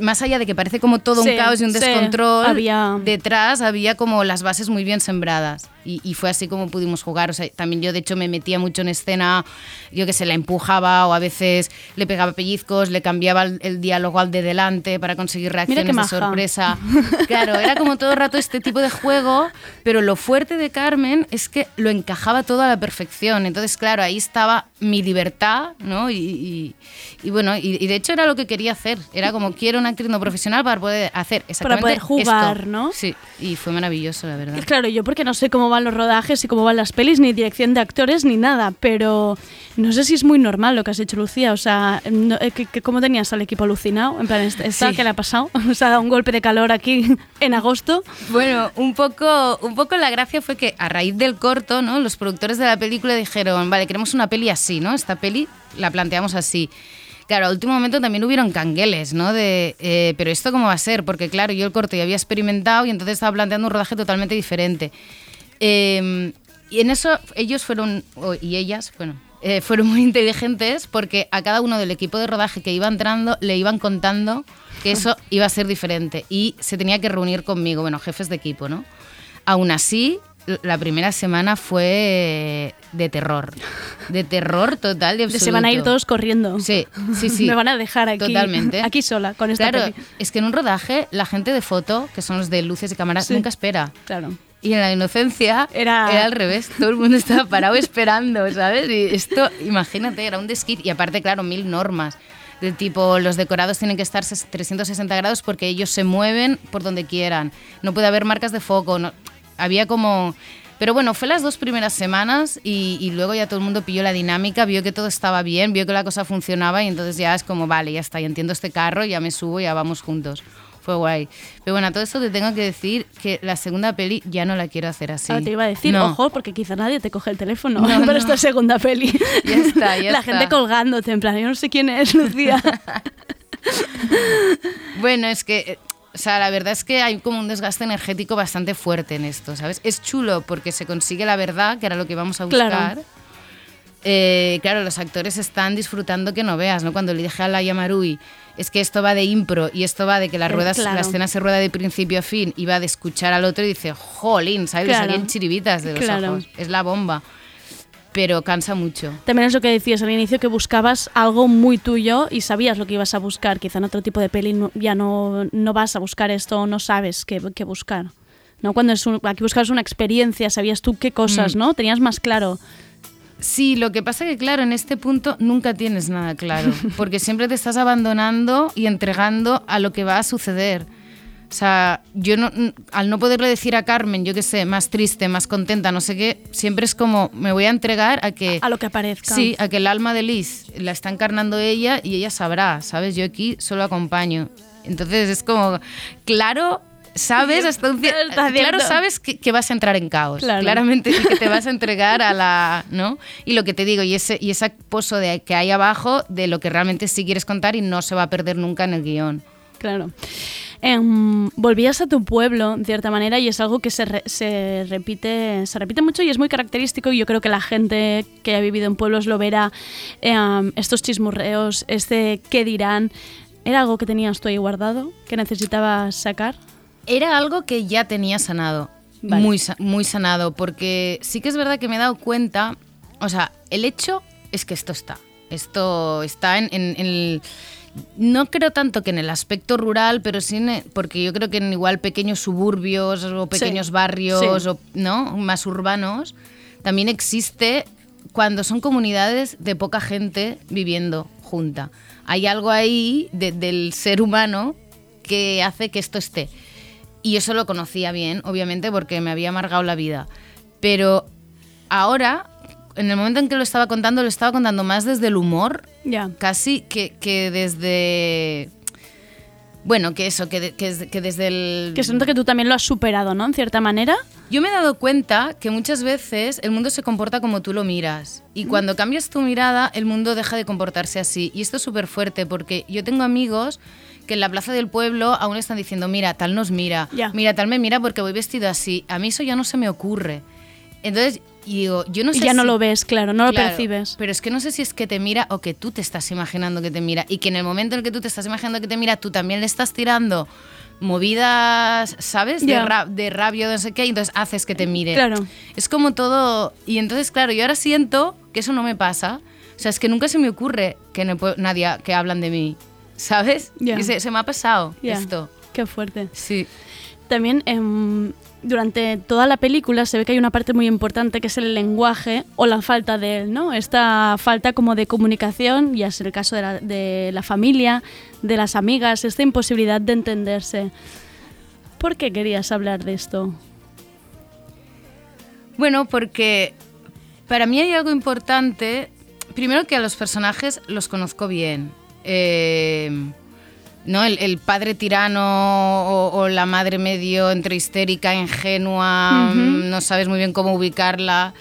más allá de que parece como todo Sí, un caos y un sí, descontrol, había- detrás había como las bases muy bien sembradas. Y, y fue así como pudimos jugar. O sea, también yo, de hecho, me metía mucho en escena, yo que se la empujaba o a veces le pegaba pellizcos, le cambiaba el, el diálogo al de delante para conseguir reacciones de sorpresa. [LAUGHS] Claro, era como todo el rato este tipo de juego, pero lo fuerte de Carmen es que lo encajaba todo a la perfección. Entonces, claro, ahí estaba mi libertad, ¿no? Y, y- y bueno, y, y de hecho era lo que quería hacer. Era como, quiero una actriz no profesional para poder hacer exactamente poder jugar, esto. ¿no? Sí, y fue maravilloso, la verdad. Claro, yo porque no sé cómo van los rodajes y cómo van las pelis, ni dirección de actores, ni nada, pero no sé si es muy normal lo que has hecho, Lucía. O sea, no- eh, ¿qué- qué- ¿cómo tenías al equipo alucinado? En plan, ¿está Sí. qué le ha pasado? [LAUGHS] O sea, ha dado un golpe de calor aquí [LAUGHS] en agosto. Bueno, un poco, un poco la gracia fue que a raíz del corto, ¿no? Los productores de la película dijeron, vale, queremos una peli así, ¿no? Esta peli la planteamos así. Claro, al último momento también hubieron cangueles, ¿no? De, eh, pero esto cómo va a ser, porque claro, yo el corto ya había experimentado y entonces estaba planteando un rodaje totalmente diferente. Eh, y en eso ellos fueron, y ellas, bueno, eh, fueron muy inteligentes porque a cada uno del equipo de rodaje que iba entrando le iban contando que eso [LAUGHS] iba a ser diferente y se tenía que reunir conmigo, bueno, jefes de equipo, ¿no? Aún así, la primera semana fue de terror. De terror total y absoluto. Se van a ir todos corriendo. Sí, sí, sí. [LAUGHS] Me van a dejar aquí. Totalmente. Aquí sola, con esta Claro, peli. es que en un rodaje la gente de foto, que son los de luces y cámaras, Sí. nunca espera. Claro. Y en la inocencia Era- era... al revés, todo el mundo estaba parado esperando, ¿sabes? Y esto, imagínate, era un desquite. Y aparte, claro, mil normas. Del tipo, los decorados tienen que estar ses- 360 grados porque ellos se mueven por donde quieran. No puede haber marcas de foco. no- había como... Pero bueno, fue las dos primeras semanas y, y luego ya todo el mundo pilló la dinámica, vio que todo estaba bien, vio que la cosa funcionaba y entonces ya es como, vale, ya está, ya entiendo este carro, ya me subo, ya vamos juntos. Fue guay. Pero bueno, a todo esto te tengo que decir que la segunda peli ya no la quiero hacer así. Ahora te iba a decir, No. ojo, porque quizá nadie te coge el teléfono [LAUGHS] No, para no. esta segunda peli. [LAUGHS] Ya está, ya [LAUGHS] La está. gente colgándote, en plan, yo no sé quién es Lucía. Bueno, es que, eh, o sea, la verdad es que hay como un desgaste energético bastante fuerte en esto, ¿sabes? Es chulo porque se consigue la verdad, que era lo que íbamos a buscar. Claro. Eh, claro, los actores están disfrutando que no veas, ¿no? Cuando le dije a la Yamarui, es que esto va de impro y esto va de que la, Eh, claro. la escena se rueda de principio a fin y va de escuchar al otro y dice, jolín, ¿sabes? Le salían chiribitas de los Claro. ojos. Es la bomba. Pero cansa mucho. También es lo que decías al inicio, que buscabas algo muy tuyo y sabías lo que ibas a buscar. Quizá en otro tipo de peli no- ya no, no vas a buscar esto no sabes qué, qué buscar. ¿No? Cuando es un- aquí buscabas una experiencia, sabías tú qué cosas, Mm. ¿no? Tenías más claro. Sí, lo que pasa que, claro, en este punto nunca tienes nada claro, [LAUGHS] porque siempre te estás abandonando y entregando a lo que va a suceder. O sea, yo no, al no poderle decir a Carmen, yo qué sé, más triste, más contenta, no sé qué, siempre es como, me voy a entregar a que... A lo que aparezca. Sí, a que el alma de Liz la está encarnando ella y ella sabrá, ¿sabes? Yo aquí solo acompaño. Entonces es como, claro, sabes hasta un cier- Está haciendo- Claro, sabes que, que vas a entrar en caos. Claro. Claramente que te vas a entregar a [LAUGHS] la. ¿No? Y lo que te digo, y ese, y ese pozo de, que hay abajo de lo que realmente sí quieres contar y no se va a perder nunca en el guion. Claro. Em, volvías a tu pueblo, de cierta manera, y es algo que se, re- se, repite, se repite mucho y es muy característico. Y yo creo que la gente que ha vivido en pueblos lo verá. Em, estos chismorreos, este qué dirán. ¿Era algo que tenías tú ahí guardado, que necesitabas sacar? Era algo que ya tenía sanado. Vale. Muy, muy sanado. Porque sí que es verdad que me he dado cuenta. O sea, el hecho es que esto está. Esto está en, en- en el. No creo tanto que en el aspecto rural, pero sí en- porque yo creo que en igual pequeños suburbios o pequeños Sí, barrios sí. o no más urbanos también existe cuando son comunidades de poca gente viviendo junta. Hay algo ahí de- del ser humano que hace que esto esté. Y eso lo conocía bien, obviamente, porque me había amargado la vida. Pero ahora, en el momento en que lo estaba contando, lo estaba contando más desde el humor, Ya. casi que, que desde... Bueno, que eso, que, de- que, que desde el... Que siento que tú también lo has superado, ¿no? En cierta manera. Yo me he dado cuenta que muchas veces el mundo se comporta como tú lo miras. Y cuando cambias tu mirada, el mundo deja de comportarse así. Y esto es súper fuerte porque yo tengo amigos que en la plaza del pueblo aún están diciendo, mira, tal nos mira, Ya. mira, tal me mira porque voy vestido así. A mí eso ya no se me ocurre. Entonces, y digo, yo no y sé ya no si- lo ves, claro, no lo Claro, percibes. Pero es que no sé si es que te mira o que tú te estás imaginando que te mira. Y que en el momento en el que tú te estás imaginando que te mira, tú también le estás tirando movidas, ¿sabes? De, Ya. ra- de rabia, no sé qué, y entonces haces que te mire. Claro. Es como todo. Y entonces, claro, yo ahora siento que eso no me pasa. O sea, es que nunca se me ocurre que no nadie que hablan de mí. ¿Sabes? Y se, se me ha pasado esto. Qué fuerte. Sí. También em, durante toda la película se ve que hay una parte muy importante que es el lenguaje o la falta de él, ¿no? Esta falta como de comunicación, ya es el caso de la, de la familia, de las amigas, esta imposibilidad de entenderse. ¿Por qué querías hablar de esto? Bueno, porque para mí hay algo importante. Primero que a los personajes los conozco bien. Eh, ¿no? El, el padre tirano o, o la madre medio entre histérica, ingenua, mm, no sabes muy bien cómo ubicarla.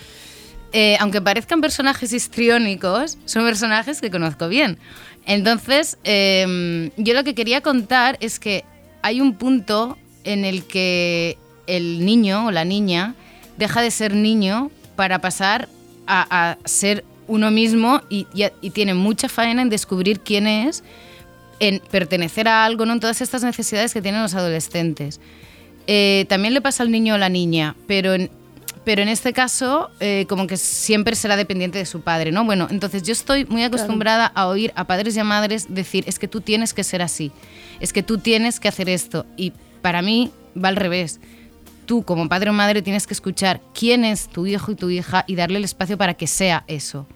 Eh, aunque parezcan personajes histriónicos, son personajes que conozco bien. Entonces, eh, yo lo que quería contar es que hay un punto en el que el niño o la niña deja de ser niño para pasar a, a ser uno mismo y, y- y tiene mucha faena en descubrir quién es, en pertenecer a algo, ¿no? en todas estas necesidades que tienen los adolescentes. Eh, también le pasa al niño o la niña, pero, en- pero en este caso eh, como que siempre será dependiente de su padre, ¿no? Bueno, entonces yo estoy muy acostumbrada a oír a padres y a madres decir, es que tú tienes que ser así, es que tú tienes que hacer esto. Y para mí va al revés. Tú como padre o madre tienes que escuchar quién es tu hijo y tu hija y darle el espacio para que sea eso.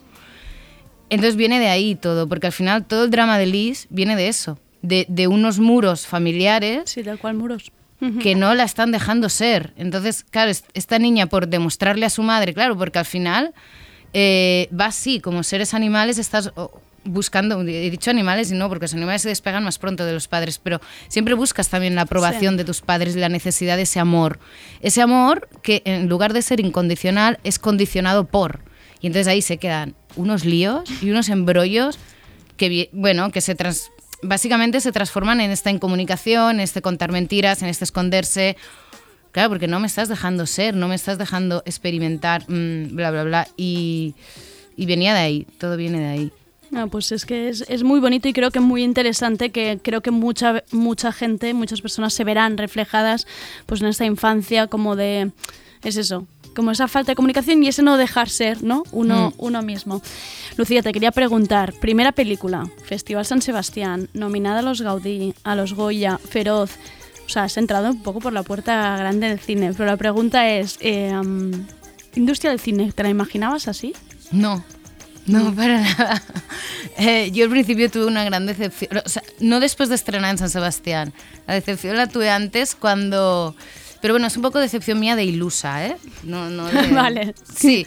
Entonces viene de ahí todo, porque al final todo el drama de Liz viene de eso, de, de unos muros familiares Sí, tal cual muros. que no la están dejando ser. Entonces, claro, es- esta niña por demostrarle a su madre, claro, porque al final eh, va así, como seres animales estás buscando, he dicho animales y no, porque los animales se despegan más pronto de los padres, pero siempre buscas también la aprobación Sí. de tus padres y la necesidad de ese amor. Ese amor que en lugar de ser incondicional es condicionado por. Y entonces ahí se quedan unos líos y unos embrollos que, bueno, que se trans- básicamente se transforman en esta incomunicación, en este contar mentiras, en este esconderse. Claro, porque no me estás dejando ser, no me estás dejando experimentar, mm, bla, bla, bla. Y, y venía de ahí, todo viene de ahí. Ah, pues es que es, es muy bonito y creo que muy interesante que creo que mucha mucha gente, muchas personas se verán reflejadas pues en esta infancia como de es eso, como esa falta de comunicación y ese no dejar ser, ¿no? Uno, Mm. uno mismo. Lucía, te quería preguntar, primera película, Festival San Sebastián, nominada a los Gaudí, a los Goya, Feroz. O sea, has entrado un poco por la puerta grande del cine, pero la pregunta es, eh, um, industria del cine, ¿te la imaginabas así? No, no, para nada. [LAUGHS] Eh, yo al principio tuve una gran decepción, o sea, no después de estrenar en San Sebastián, la decepción la tuve antes cuando... Pero bueno, es un poco decepción mía de ilusa, ¿eh? No, no de- [LAUGHS] Vale. Sí.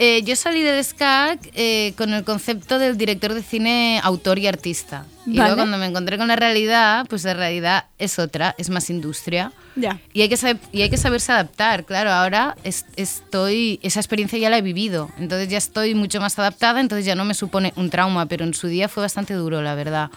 Eh, yo salí del SCAC eh, con el concepto del director de cine autor y artista. Y Vale. luego cuando me encontré con la realidad, pues la realidad es otra, es más industria. Ya. Y hay que, saber, y hay que saberse adaptar, claro, ahora es- estoy, esa experiencia ya la he vivido, entonces ya estoy mucho más adaptada, entonces ya no me supone un trauma, pero en su día fue bastante duro, la verdad.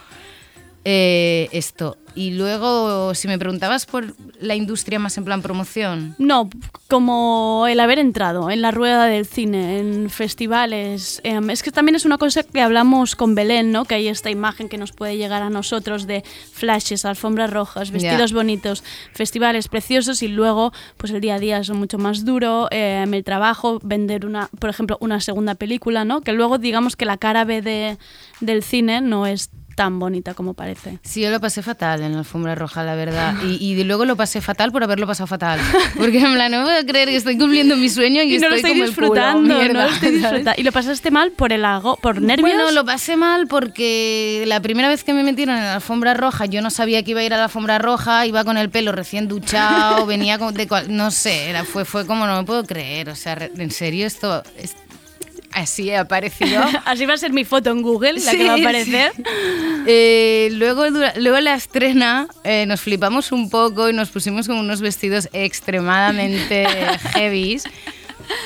Eh, esto. Y luego, si me preguntabas por la industria más en plan promoción, No, como el haber entrado en la rueda del cine, en festivales. em, es que también es una cosa que hablamos con Belén, ¿no? Que hay esta imagen que nos puede llegar a nosotros de flashes, alfombras rojas, vestidos bonitos, festivales preciosos y luego, pues el día a día es mucho más duro. em, el trabajo, vender una, por ejemplo, una segunda película, ¿no? Que luego digamos que la cara B de, del cine no es tan bonita como parece. Sí, yo lo pasé fatal en la alfombra roja, la verdad. Y, y luego lo pasé fatal por haberlo pasado fatal. Porque en plan, no puedo creer que estoy cumpliendo mi sueño y, [LAUGHS] Y no lo estoy como el culo, disfrutando, no lo estoy [LAUGHS] disfrutando. ¿Y lo pasaste mal por el ago, por nervios? Bueno, lo pasé mal porque la primera vez que me metieron en la alfombra roja, yo no sabía que iba a ir a la alfombra roja, iba con el pelo recién duchado, venía como de cual- no sé, era, fue, fue como no me puedo creer, o sea, en serio esto es- así he aparecido. [LAUGHS] Así va a ser mi foto en Google, la que va a aparecer. sí. Eh, luego, luego la estrena eh, nos flipamos un poco y nos pusimos con unos vestidos extremadamente [LAUGHS] heavies.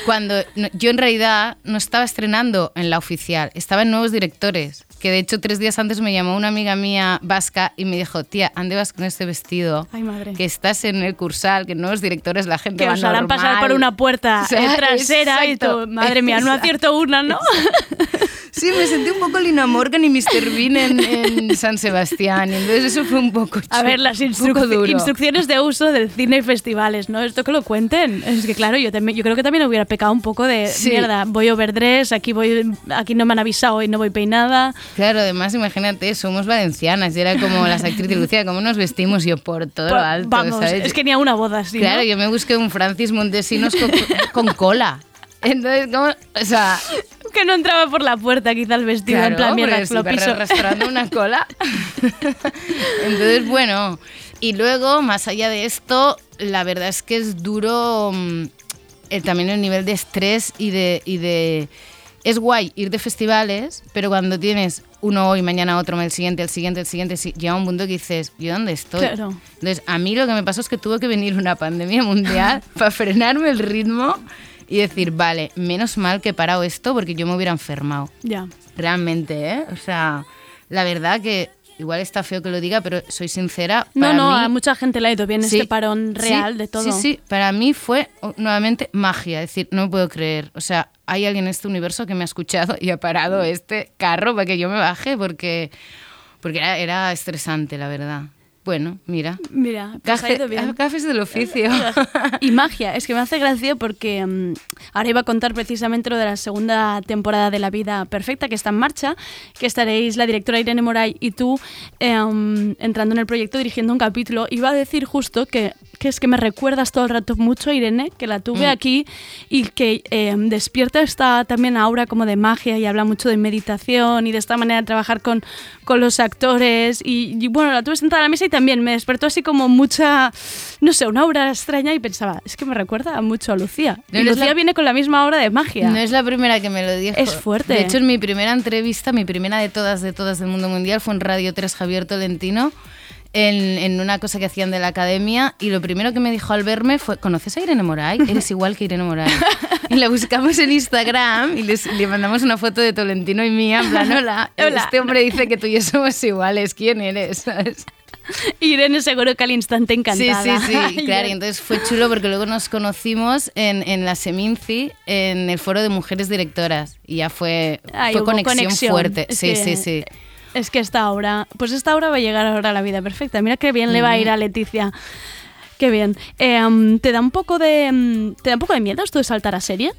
Cuando no- yo en realidad no estaba estrenando en la oficial, estaba en nuevos directores. Que de hecho tres días antes me llamó una amiga mía vasca y me dijo, tía, ¿ande vas con este vestido? Ay, madre. Que estás en el cursal, que nuevos directores la gente Que va os harán pasar normal". por una puerta [LAUGHS] O sea, trasera exacto, y madre mía, no acierto una, ¿no? [LAUGHS] Sí, me sentí un poco Lina Morgan y Mr. Bean en, en San Sebastián. Entonces eso fue un poco A ver, las instruc- instrucciones de uso del cine y festivales, ¿no? Esto que lo cuenten. Es que claro, yo, también, yo creo que también hubiera pecado un poco de Sí. mierda, voy overdress, aquí voy aquí no me han avisado y no voy peinada. Claro, además imagínate, somos valencianas y era como las actrices, Lucía, ¿cómo nos vestimos yo por todo lo Pues, alto? Vamos, ¿sabes? es que ni a una boda así, Claro, ¿no? yo me busqué un Francis Montesinos con, con cola. Entonces, ¿cómo? O sea, Que no entraba por la puerta quizá el vestido, claro, en plan, mierda, lo piso. arrastrando una [LAUGHS] cola. Entonces, bueno, y luego, más allá de esto, la verdad es que es duro mm, eh, también el nivel de estrés y de, y de... Es guay ir de festivales, pero cuando tienes uno hoy, mañana otro, el siguiente, el siguiente, el siguiente, si- llega un punto que dices, ¿yo dónde estoy? Claro. Entonces, a mí lo que me pasó es que tuvo que venir una pandemia mundial [LAUGHS] para frenarme el ritmo y decir, vale, menos mal que he parado esto porque yo me hubiera enfermado. Ya. Realmente, ¿eh? O sea, la verdad que igual está feo que lo diga, pero soy sincera. No, para no, mí- a mucha gente le ha ido bien Sí, este parón sí, real de todo. Sí, sí, para mí fue oh, nuevamente magia, es decir, no me puedo creer. O sea, hay alguien en este universo que me ha escuchado y ha parado este carro para que yo me baje porque, porque era, era estresante, la verdad. Bueno, mira. Mira, pues ha ido bien. Gafes del oficio. [LAUGHS] Y magia, es que me hace gracia porque mm, ahora iba a contar precisamente lo de la segunda temporada de La Vida Perfecta que está en marcha, que estaréis la directora Irene Moray y tú em, entrando en el proyecto dirigiendo un capítulo. Iba a decir justo que, que es que me recuerdas todo el rato mucho a Irene, que la tuve Mm. aquí y que em, despierta esta también aura como de magia y habla mucho de meditación y de esta manera de trabajar con, con los actores. Y, y bueno, la tuve sentada a la mesa y también me despertó así como mucha, no sé, una aura extraña y pensaba, es que me recuerda mucho a Lucía. No y Lucía la- viene con la misma aura de magia. No es la primera que me lo dijo. Es fuerte. De hecho, en mi primera entrevista, mi primera de todas, de todas del mundo mundial, fue en Radio 3 Javier Tolentino, en, en una cosa que hacían de la academia, y lo primero que me dijo al verme fue, ¿conoces a Irene Moray? Eres igual que Irene Moray. [LAUGHS] y la buscamos en Instagram y les- le mandamos una foto de Tolentino y mía, en plan, hola, Hola. este hombre dice que tú y yo somos iguales, ¿quién eres? ¿Sabes? Irene seguro que al instante Sí, encantada. sí, sí, [LAUGHS] claro. Y entonces fue chulo porque luego nos conocimos en, en la Seminci, en el foro de mujeres directoras. Y ya fue, Ahí fue hubo conexión, fuerte. Sí, sí, sí. Es que esta obra, pues esta obra va a llegar ahora a la vida perfecta. Mira qué bien le va a ir a Leticia. Qué bien. Eh, um, ¿Te da un poco de mm, te da un poco de miedo esto de saltar a serie?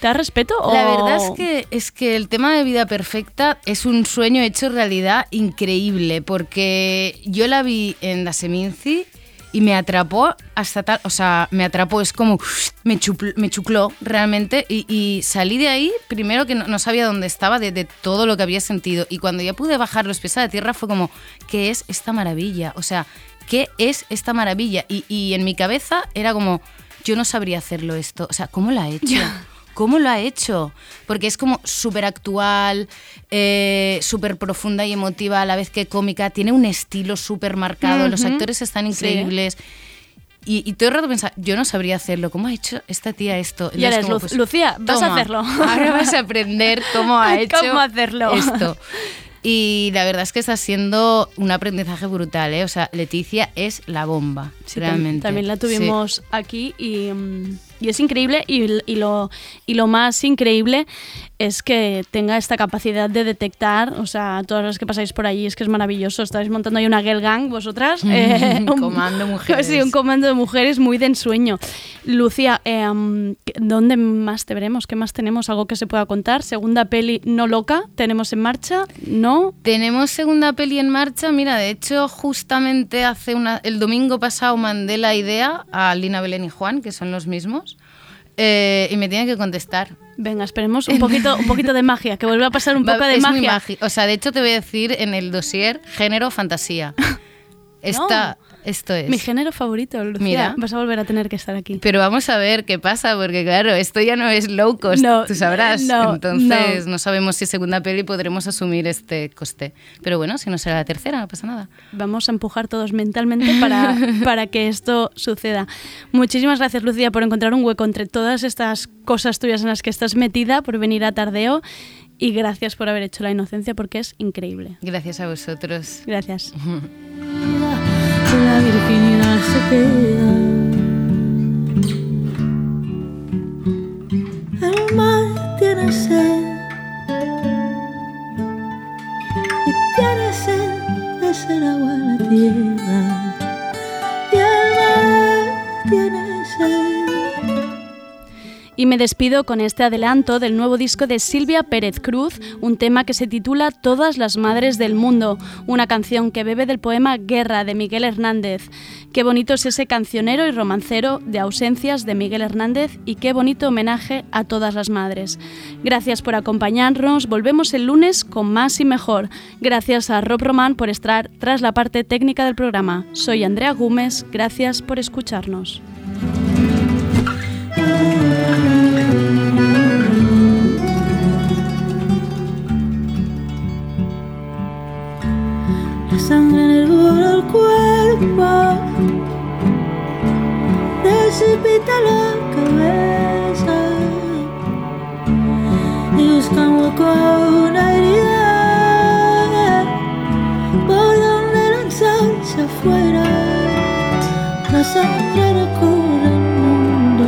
¿Te da respeto? La o- verdad es que, es que el tema de vida perfecta es un sueño hecho realidad increíble, porque yo la vi en la Seminci y me atrapó hasta tal, o sea, me atrapó, es como, me, chupl- me chucló realmente y, salí de ahí, primero que no, sabía dónde estaba, de, todo lo que había sentido, y cuando ya pude bajar los pies a la tierra fue como, ¿qué es esta maravilla? O sea, ¿qué es esta maravilla? Y, y en mi cabeza era como, yo no sabría hacerlo esto, o sea, ¿cómo la ha hecho? ¿Cómo lo ha hecho? Porque es como súper actual, eh, súper profunda y emotiva a la vez que cómica. Tiene un estilo súper marcado, los actores están Sí. increíbles. Y, y todo el rato pensaba, yo no sabría hacerlo. ¿Cómo ha hecho esta tía esto? Y ahora es Lu- Lucía, vas a hacerlo. Ahora vas a aprender cómo ha [LAUGHS] hecho ¿Cómo hacerlo? esto. Y la verdad es que está siendo un aprendizaje brutal, ¿eh? O sea, Leticia es la bomba, Sí, realmente. También la Sí. tuvimos aquí y, mm, y es increíble y, y lo, y lo más increíble es que tenga esta capacidad de detectar, o sea, todas las que pasáis por allí es que es maravilloso. Estáis montando ahí una girl gang vosotras. eh, un- [LAUGHS] Comando [LAUGHS] mujeres. Sí, un comando de mujeres muy de ensueño. Lucía, eh, mm, ¿dónde más te veremos? ¿Qué más tenemos? ¿Algo que se pueda contar? ¿Segunda peli no loca? ¿Tenemos en marcha? ¿No? Tenemos segunda peli en marcha. Mira, de hecho, justamente hace una, el domingo pasado mandé la idea a Lina Belén y Juan, que son los mismos, eh, y me tienen que contestar. Venga, esperemos un poquito, un poquito de magia, que vuelva a pasar un poco de es magia. magi- O sea, de hecho, te voy a decir en el dossier género fantasía. [LAUGHS] Esta, esto es. Mi género favorito, Lucía. Mira. Vas a volver a tener que estar aquí. Pero vamos a ver qué pasa, porque claro, esto ya no es low cost, No, tú sabrás. no, Entonces no. no. sabemos si segunda peli podremos asumir este coste. Pero bueno, si no será la tercera, no pasa nada. Vamos a empujar todos mentalmente para, [LAUGHS] para que esto suceda. Muchísimas gracias, Lucía, por encontrar un hueco entre todas estas cosas tuyas en las que estás metida, por venir a Tardeo. Y gracias por haber hecho la inocencia, porque es increíble. Gracias a vosotros. Gracias. [LAUGHS] la virginidad se queda. El mar tiene sed y tiene sed de ser agua la tierra y el mar tiene sed. Y me despido con este adelanto del nuevo disco de Silvia Pérez Cruz, un tema que se titula Todas las Madres del Mundo, una canción que bebe del poema Guerra de Miguel Hernández. Qué bonito es ese cancionero y romancero de ausencias de Miguel Hernández y qué bonito homenaje a todas las madres. Gracias por acompañarnos, volvemos el lunes con más y mejor. Gracias a Rob Román por estar tras la parte técnica del programa. Soy Andrea Gómez, gracias por escucharnos. Sangre en el borde del cuerpo precipita la cabeza y busca un hueco una herida por donde lanzarse afuera. La sangre recorre el mundo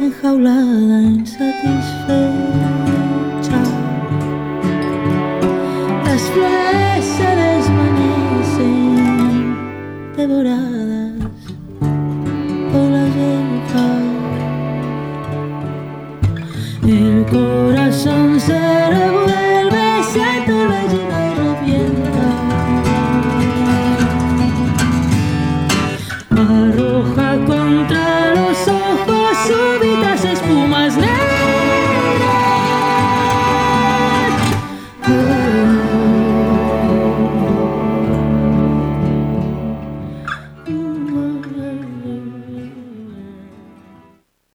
enjaulada, insatisfecha. devoradas por la lluvia. El corazón